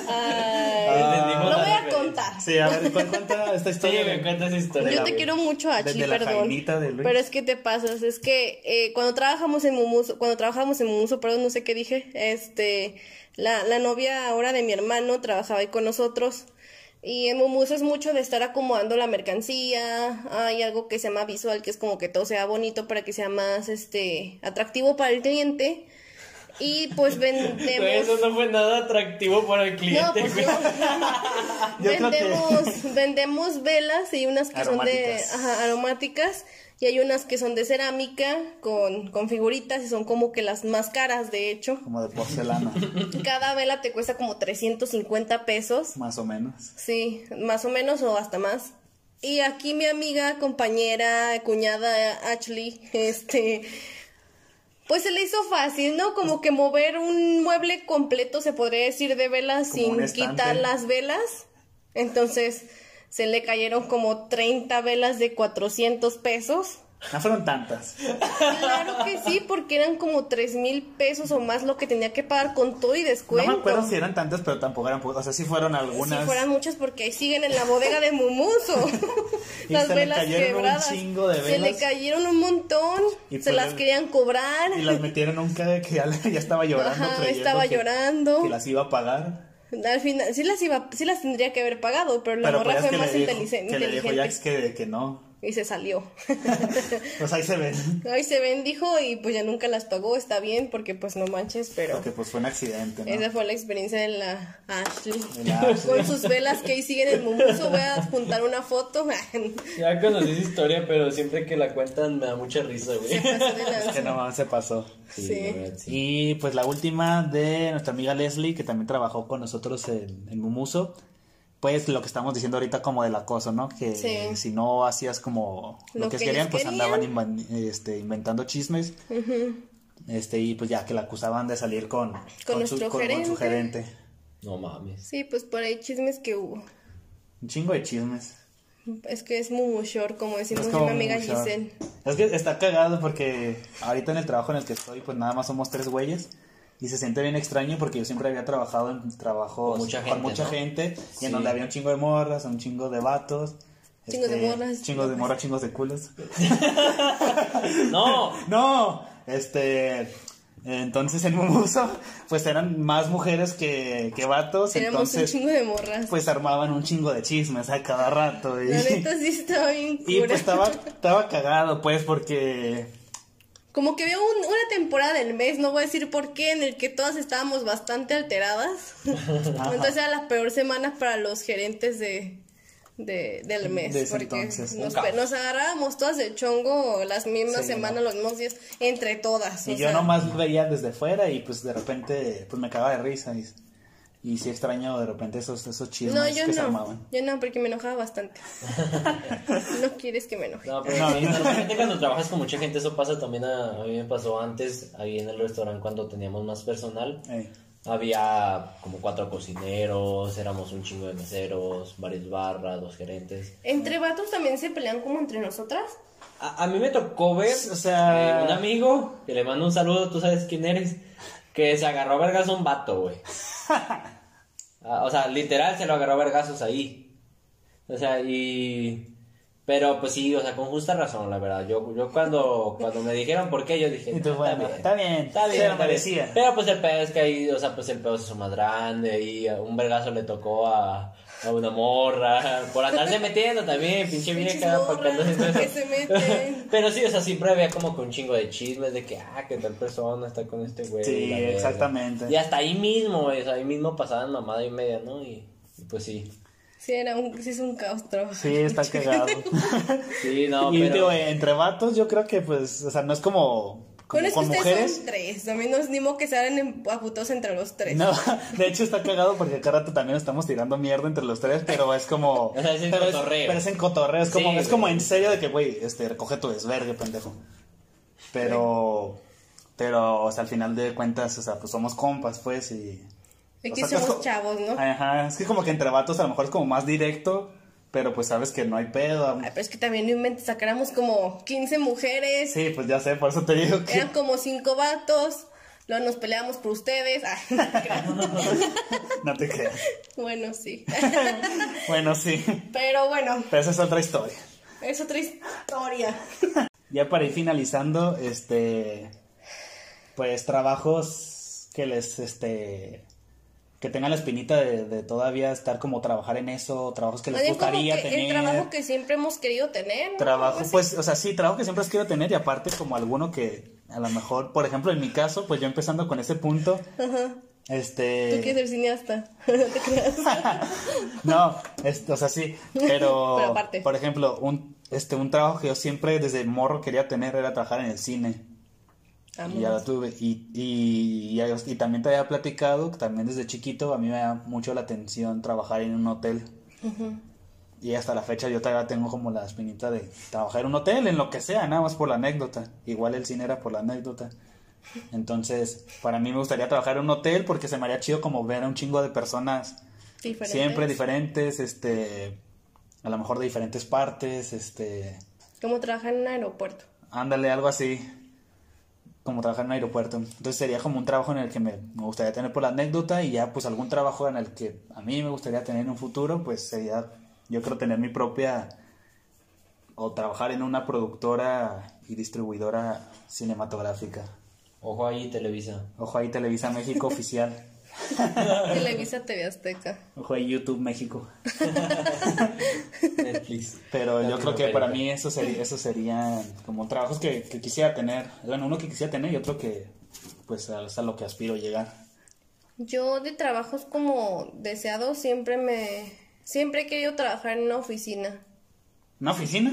Ay, Entendimos lo voy a contar. Sí, a ver, cu- cuenta esta Sí, historia. me encanta esa historia. Yo te quiero mucho, la perdón. Jaimita de Luis. Pero es que te pasas, es que eh, cuando trabajamos en Mumuso, cuando trabajamos en Mumuso, perdón, no sé qué dije, este, la, la novia ahora de mi hermano trabajaba ahí con nosotros. Y en Mumuso es mucho de estar acomodando la mercancía, hay algo que se llama visual, que es como que todo sea bonito para que sea más, este, atractivo para el cliente. Y pues vendemos... Eso no fue nada atractivo para el No, cliente, pues vendemos, vendemos velas y unas que son de ajá, aromáticas y hay unas que son de cerámica con, con figuritas y son como que las más caras de hecho. como de porcelana, Cada vela te cuesta como 350 pesos, más o menos. sí, más o menos o hasta más. Y aquí mi amiga, compañera, cuñada Ashley, este, pues se le hizo fácil, ¿no? Como que mover un mueble completo, se podría decir, de velas Como sin quitar las velas. Entonces se le cayeron como 30 velas de 400 pesos. No fueron tantas. Claro que sí, porque eran como 3 mil pesos o más lo que tenía que pagar con todo y No descuento. me acuerdo si eran tantas, pero tampoco eran, pu- o sea, sí fueron algunas. Si fueran muchas porque ahí siguen en la bodega de Mumuso. Y las se le velas un quebradas. chingo de Se le velas. cayeron un montón. Y se las el- querían cobrar. Y las metieron en un que ya, ya estaba llorando. Ajá, estaba que- llorando. Que las iba a pagar. Al final, sí las iba, sí las tendría que haber pagado, pero la Pero morra pues es fue más le dijo, inteligen- que le dijo inteligente. Jax que, que no. Y se salió. Pues ahí se ve. Ahí se bendijo y pues ya nunca las pagó, está bien, porque pues no manches, pero Porque pues fue un accidente, ¿no? esa fue la experiencia de la Ashley. De la Ashley. Con sus velas que ahí siguen en Mumuso, voy a adjuntar una foto. Ya conocí esa historia, pero siempre que la cuentan me da mucha risa, güey. Se pasó de lanza. Que no se pasó. Sí. la verdad, sí. Y pues la última de nuestra amiga Leslie, que también trabajó con nosotros en, en Mumuso. Pues lo que estamos diciendo ahorita como del acoso, ¿no? Que Sí. si no hacías como lo, Lo que, que querían, pues querían. andaban invan- este, inventando chismes. Este, y pues ya que la acusaban de salir con, Con su, nuestro con- con su gerente. gerente. No mames. Sí, pues por ahí chismes que hubo. Un chingo de chismes. Es que es Mumushor, como decimos mi amiga. Giselle. Es que está cagado porque ahorita en el trabajo en el que estoy, pues nada más somos tres güeyes. Y se siente bien extraño porque yo siempre había trabajado en trabajos Con mucha con gente, mucha ¿no? gente y Sí. en donde había un chingo de morras, un chingo de vatos. Chingo de morras, Chingos de morras, chingos de culos. No, No, este. Entonces en Mumuso, pues eran más mujeres que, que vatos. Éramos entonces, un chingo de morras. pues armaban un chingo de chismes a cada rato. Y, La neta sí estaba bien y cura. pues estaba, estaba cagado, pues, porque Como que veo un- una temporada del mes, no voy a decir por qué, en el que todas estábamos bastante alteradas. Entonces era la peor semana para los gerentes de, de- del mes. Porque entonces. nos, nos agarrábamos todas de chongo las mismas Sí, semanas, no. los mismos días, entre todas. y yo sea, nomás veía desde fuera y pues de repente pues me cagaba de risa y, y sí extraño de repente esos, esos chismes No, yo que se no. armaban. Yo no, porque me enojaba bastante. no quieres que me enoje. No, pero No, normalmente cuando trabajas con mucha gente, eso pasa también a, a mí me pasó antes, ahí en el restaurante cuando teníamos más personal. Había como cuatro cocineros, éramos un chingo de meseros, varios barras, dos gerentes. ¿Entre vatos también se pelean como entre nosotras? A, a mí me tocó ver O sea- eh, un amigo, que le mando un saludo, tú sabes quién eres, que se agarró a vergas a un vato, güey. Ah, o sea, literal se lo agarró a vergazos ahí. O sea, y... Pero pues sí, o sea, con justa razón, la verdad. Yo, yo cuando, cuando me dijeron por qué, yo dije, "Ah, bueno, está bien, está bien, lo está bien". merecía. Pero pues el pedo es que ahí, o sea, pues el pedo se hizo más grande y un vergazo le tocó a, a una morra por andarse metiendo también, pinche vieja, para que se meten. Pero sí, o sea, siempre había como que un chingo de chismes de que, ah, que tal persona está con este güey. Sí, exactamente. Y hasta ahí mismo, güey, o sea, ahí mismo pasaban mamada y media, ¿no? Y, y pues sí. Sí, era un, sí es un caos trabajar. Sí, está cagado. Sí, no, y pero... digo, entre vatos yo creo que pues, o sea, no es como, como Bueno, es que con ustedes mujeres. son tres. A mí no es ni modo que se hagan en- a putos entre los tres. No, de hecho está cagado porque cada rato también estamos tirando mierda entre los tres, pero es como... O sea, es en pero cotorreo. pero es en cotorreo, es como, Sí, es como güey. en serio de que, güey, este, recoge tu desvergue, pendejo. Pero, pero, o sea, al final de cuentas, o sea, pues somos compas, pues, y... Es o que sea, somos chavos, ¿no? Ajá, es que como que entre vatos a lo mejor es como más directo, pero pues sabes que no hay pedo. Ay, pero es que también no inventes, sacáramos como 15 mujeres, Sí, pues ya sé, por eso te digo que... eran como 5 vatos, luego nos peleamos por ustedes. Ay, no te creas. No te creas. bueno, sí. Bueno, sí, pero bueno, pero esa es otra historia. es otra historia. Ya para ir finalizando, este, pues trabajos que les, este, que tengan la espinita de, de todavía estar como trabajar en eso, trabajos que les gustaría que tener. el trabajo que siempre hemos querido tener. ¿no? Trabajo, pues, o sea, sí, trabajo que siempre has querido tener y aparte como alguno que a lo mejor, por ejemplo, en mi caso, pues yo empezando con ese punto, este... Tú quieres ser cineasta. no te creas. No, es- o sea, sí, pero, Pero aparte. por ejemplo, un, este, un trabajo que yo siempre desde morro quería tener era trabajar en el cine. Y ya lo tuve. Y, y, y, y también te había platicado que también desde chiquito a mí me da mucho la atención trabajar en un hotel. Y hasta la fecha yo todavía tengo como la espinita de trabajar en un hotel, en lo que sea, nada más por la anécdota. Igual el cine era por la anécdota. Entonces, para mí me gustaría trabajar en un hotel porque se me haría chido como ver a un chingo de personas Diferentes. siempre diferentes, este, a lo mejor de diferentes partes, este, Como trabajar en un aeropuerto. ándale, algo así, como trabajar en un aeropuerto. Entonces sería como un trabajo en el que me, me gustaría tener por la anécdota y ya pues algún trabajo en el que a mí me gustaría tener en un futuro, pues sería, yo creo tener mi propia, o trabajar en una productora y distribuidora cinematográfica. Ojo ahí, Televisa. Ojo ahí Televisa México oficial. Televisa TV Azteca. Ojo YouTube México. Netflix. Pero yo creo que para mí eso sería, eso serían como trabajos que, que quisiera tener. Bueno, uno que quisiera tener y otro que pues es a lo que aspiro llegar. Yo de trabajos como deseado siempre me... Siempre he querido trabajar en una oficina. ¿Una oficina?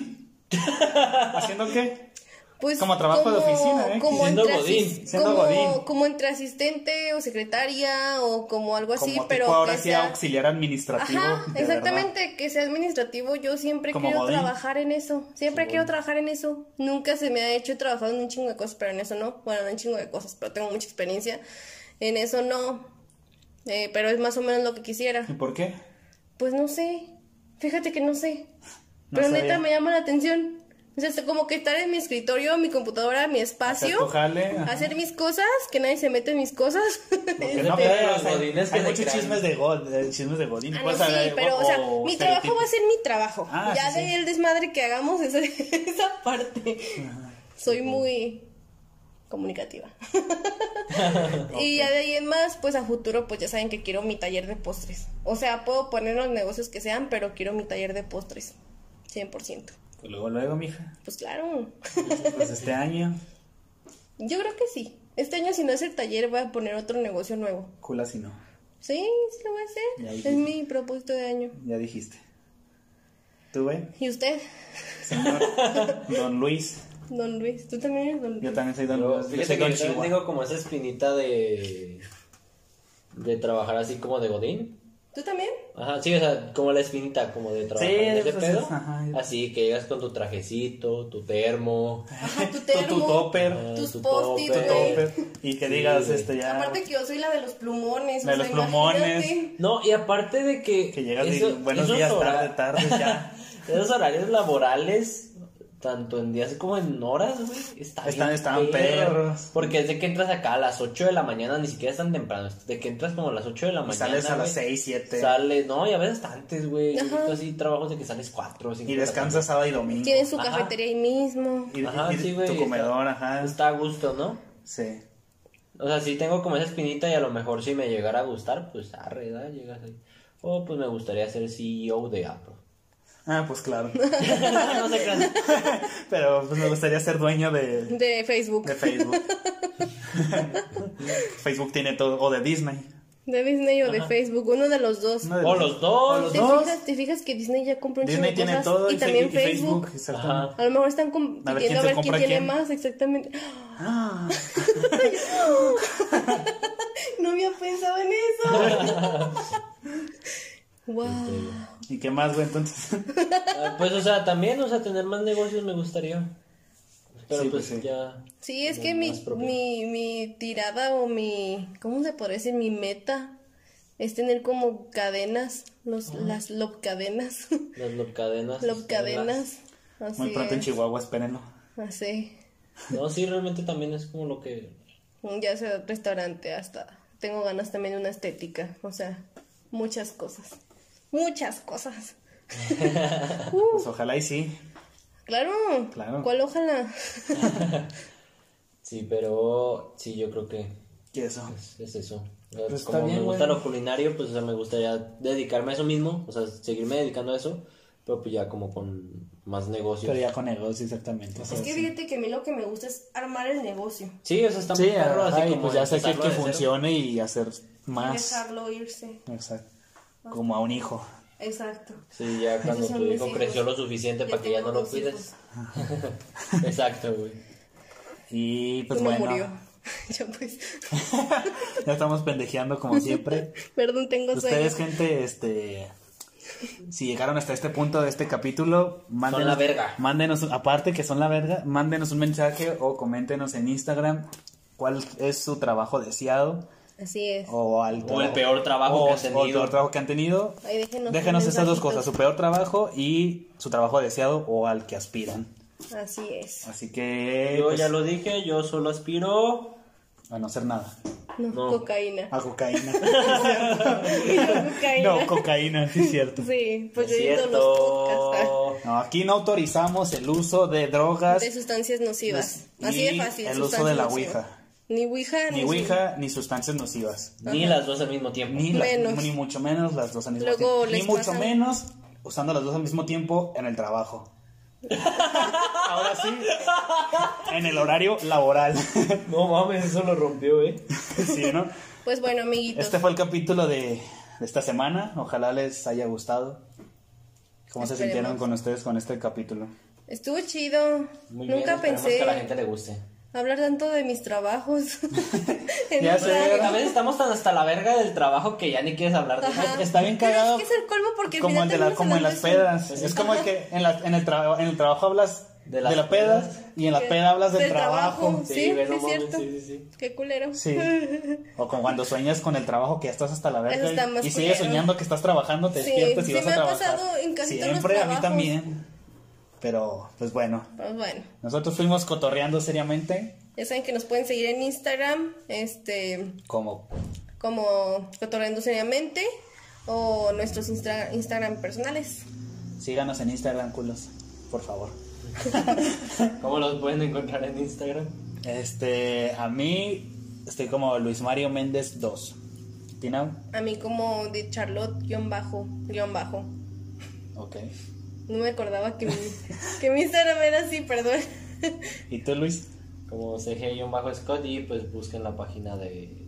¿Haciendo qué? Pues Como trabajo de oficina, ¿eh? Como Siendo entre, godín, siendo como, godín. como entre asistente o secretaria o como algo así, Como pero tipo ahora que sí sea... auxiliar administrativo. Ajá, exactamente, que sea administrativo. Yo siempre godín. trabajar en eso. Siempre querido trabajar en eso. Nunca se me ha hecho he trabajado en un chingo de cosas, pero en eso no. Bueno, no en un chingo de cosas, pero tengo mucha experiencia. En eso no. Eh, pero es más o menos lo que quisiera. ¿Y por qué? Pues no sé. Fíjate que no sé. No pero sabía. neta me llama la atención. O sea, como que estar en mi escritorio, mi computadora, mi Hacer espacio. ajá. Hacer mis cosas, que nadie se mete en mis cosas. Que no, de pero, los godines que hay muchos chismes de, God, chismes de Godín. Ah, no, pues, sí, eh, pero, o sea, mi trabajo va a ser mi trabajo. Ah, ya sí, de sí. el desmadre que hagamos esa, esa parte. Soy muy... comunicativa. Y ya de ahí en más, pues a futuro, pues ya saben que quiero mi taller de postres. O sea, puedo poner los negocios que sean, pero quiero mi taller de postres. 100%. Pues luego, luego, mija. Pues claro. Pues este año, Yo creo que sí. Este año, si no es el taller, voy a poner otro negocio nuevo. cula si no. Sí, sí lo voy a hacer. Es mi propósito de año. Ya dijiste. ¿Tú, güey? ¿Y usted? Señor Don Luis. Don Luis. ¿Tú también eres Don Luis? Yo también soy Don Luis. Yo soy Don Chihuahua. tengo como esa espinita de. de trabajar así como de Godín. ¿Tú también? Ajá, sí, o sea, como la espinita, como de trabajar Sí, en ese pues, pedo. ajá. Así que llegas con tu trajecito, tu termo. Ajá, tu termo. tu topper. ah, Tus tu post-it, topper. Y que Sí, digas, este, ya. Aparte que yo soy la de los plumones. De o sea, los plumones. imagínate. No, y aparte de que. Que llegas eso- y buenos días, hora- tarde, tarde, ya. Esos horarios laborales, tanto en días como en horas, güey, está Están- perro. perros. Porque es de que entras acá a las 8 de la mañana, ni siquiera es tan temprano. es De que entras como a las 8 de la Y mañana. sales a las güey, 6, 7. Sales, no, y a veces hasta antes, güey. Así trabajos de que sales 4 o 5 Y descansas sábado y domingo. Tienen su Ajá. cafetería ahí mismo. Y, Ajá, y sí, güey, tu está- comedor, ajá. Está a gusto, ¿no? Sí. O sea, si tengo como esa espinita y a lo mejor si me llegara a gustar, pues arre, ¿da? Llegas ahí. O pues me gustaría ser CEO de Apple. Ah, pues claro. no sé qué. Pero pues me gustaría ser dueño de, De Facebook. de Facebook. Facebook tiene todo. O de Disney. De Disney o de Facebook. Uno de los dos. De O los dos. los ¿Te, dos. fijas, ¿Te fijas que Disney ya compró un Disney tiene cosas? todo y y, también y Facebook. A lo mejor están compitiendo A a ver ver quién quién, se compra tiene quién. más, exactamente. Ah, No había pensado en eso. Wow. ¿Y qué más, güey? Entonces. Ah, Pues, o sea, también, o sea, tener más negocios me gustaría. Pero Sí, pues, pues, sí. ya. Sí, es que mi, mi, mi tirada o mi, ¿cómo se podría decir? Mi meta es tener como cadenas, los, las lob cadenas, Las lob cadenas. lob cadenas. Así Muy pronto en es. Chihuahua, espérenlo. Así. No, sí, realmente también es como lo que. Ya sea restaurante hasta. Tengo ganas también de una estética. O sea, muchas cosas. Muchas cosas. Pues ojalá y sí. Claro. Claro. ¿Cuál ojalá? Sí, pero sí, yo creo que ¿Qué eso? es, es eso. Pues Como bien, me gusta güey. lo culinario, pues o sea, me gustaría dedicarme a eso mismo, o sea, seguirme dedicando a eso, pero pues ya como con más negocios. Pero ya con negocios, exactamente. Es que sí. fíjate que a mí lo que me gusta es armar el negocio. Sí, o sea, está Sí, muy perro, ajá, así y como pues ya sé que, que funcione y hacer Y más. dejarlo irse. Exacto. Como a un hijo. Exacto. Sí, ya cuando son tu hijo hijos. creció lo suficiente Ya para que ya no lo cuides. Exacto, güey. Y pues Uno bueno. murió. Yo pues. ya estamos pendejeando como siempre. Perdón, tengo Ustedes, sueño. gente, este. Si llegaron hasta este punto de este capítulo, mándenos, la verga. mándenos, aparte que son la verga, mándenos un mensaje o coméntenos en Instagram cuál es su trabajo deseado Así es. o, al O el peor trabajo o- que han o el tenido. peor trabajo que han tenido. Ahí déjenos, Déjenos esas dos cosas, su peor trabajo y su trabajo deseado o al que aspiran. Así es. Así que Yo pues, ya lo dije, yo solo aspiro. a no hacer nada. No, No. cocaína. A cocaína. cocaína. no, cocaína, sí es cierto. Sí, pues Es yo los podcasts. cierto. No, aquí no autorizamos el uso de drogas, De sustancias nocivas. Ni Así de fácil. el uso de la nocivas. ouija. Ni ouija, ni su- ouija ni sustancias nocivas. Ni las dos al mismo tiempo. Ni, Menos. ni mucho menos las dos al mismo Luego tiempo. Ni mucho pasan- menos usando las dos al mismo tiempo en el trabajo. Ahora sí, en el horario laboral. No mames, eso lo rompió, eh. sí, ¿no? Pues bueno, amiguitos. Este fue el capítulo de, de esta semana. Ojalá les haya gustado. ¿Cómo se sintieron con ustedes con este capítulo? Estuvo chido. Muy bien, Nunca esperemos pensé que a la gente le guste. Hablar tanto de mis trabajos. Ya sé. A veces estamos tan hasta la verga del trabajo que ya ni quieres hablar de eso. Está bien Pero cagado. es que es el colmo porque como el de la, como en las pedas. Es como el que en, la, en, el traba- en el trabajo hablas de, De las la peda pedas. y en la peda hablas del, del trabajo. trabajo. Sí, güey, es cierto. Sí, sí, sí. Qué culero. Sí. O con cuando sueñas con el trabajo que ya estás hasta la verga y- sigues soñando que estás trabajando, te Sí, despiertas y sí vas me a ha trabajar. pasado en casi todos los Siempre a mí también. Pero pues bueno, Pues bueno. nosotros fuimos cotorreando seriamente Ya saben que nos pueden seguir en Instagram, este, como como Cotorreando Seriamente, o nuestros Instra- Instagram personales. síganos en Instagram, culos, por favor. ¿Cómo los pueden encontrar en Instagram? Este, a mí estoy como Luis Mario Méndez 2. ¿Tina? A mí como de Charlotte guion bajo, guion bajo. Ok. No me acordaba que mi, que mi Instagram era así, perdón. ¿Y tú, Luis? Como CG-Scott y pues busquen la página de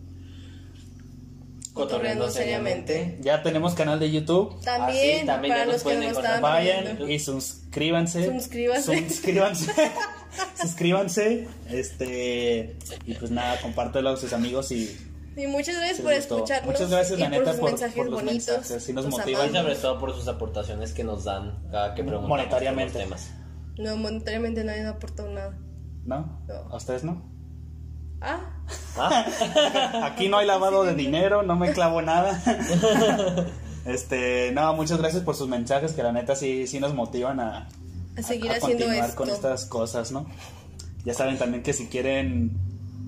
Cotorreando seriamente. Ya tenemos canal de YouTube. También, Ah, sí, también para ya nos los que pueden no encontrar. estaban Vayan viendo. y suscríbanse. Suscríbanse. Suscríbanse. suscríbanse. Este. Y pues nada, compártelo a sus amigos y. Y muchas gracias si por escucharnos. Muchas gracias, y la neta, por sus por- mensajes por los bonitos. mensajes, sí nos Los motivan. Y sobre todo por sus aportaciones que nos dan cada que preguntamos Monetariamente. temas. No, monetariamente nadie nos ha aportado nada. ¿No? No. ¿A ustedes no? Ah, ¿Ah? Aquí no hay lavado de dinero, no me clavo nada. Este, no, muchas gracias por sus mensajes que la neta sí, sí nos motivan a, a seguir a haciendo continuar esto. con estas cosas, ¿no? Ya saben también que si quieren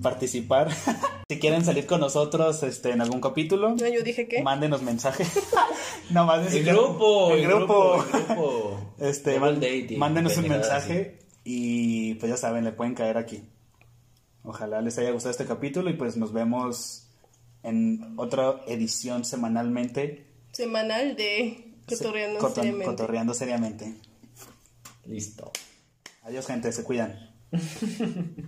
participar, si quieren salir con nosotros este, en algún capítulo, No, yo dije que. mándenos mensaje. no, más El grupo, el grupo. el grupo. Este, Double man- dating, mándenos un mensaje y pues ya saben, le pueden caer aquí. Ojalá les haya gustado este capítulo y pues nos vemos en otra edición semanalmente. Semanal de Cotorreando Coto- seriamente. cotorreando seriamente. Listo. Adiós gente, se cuidan.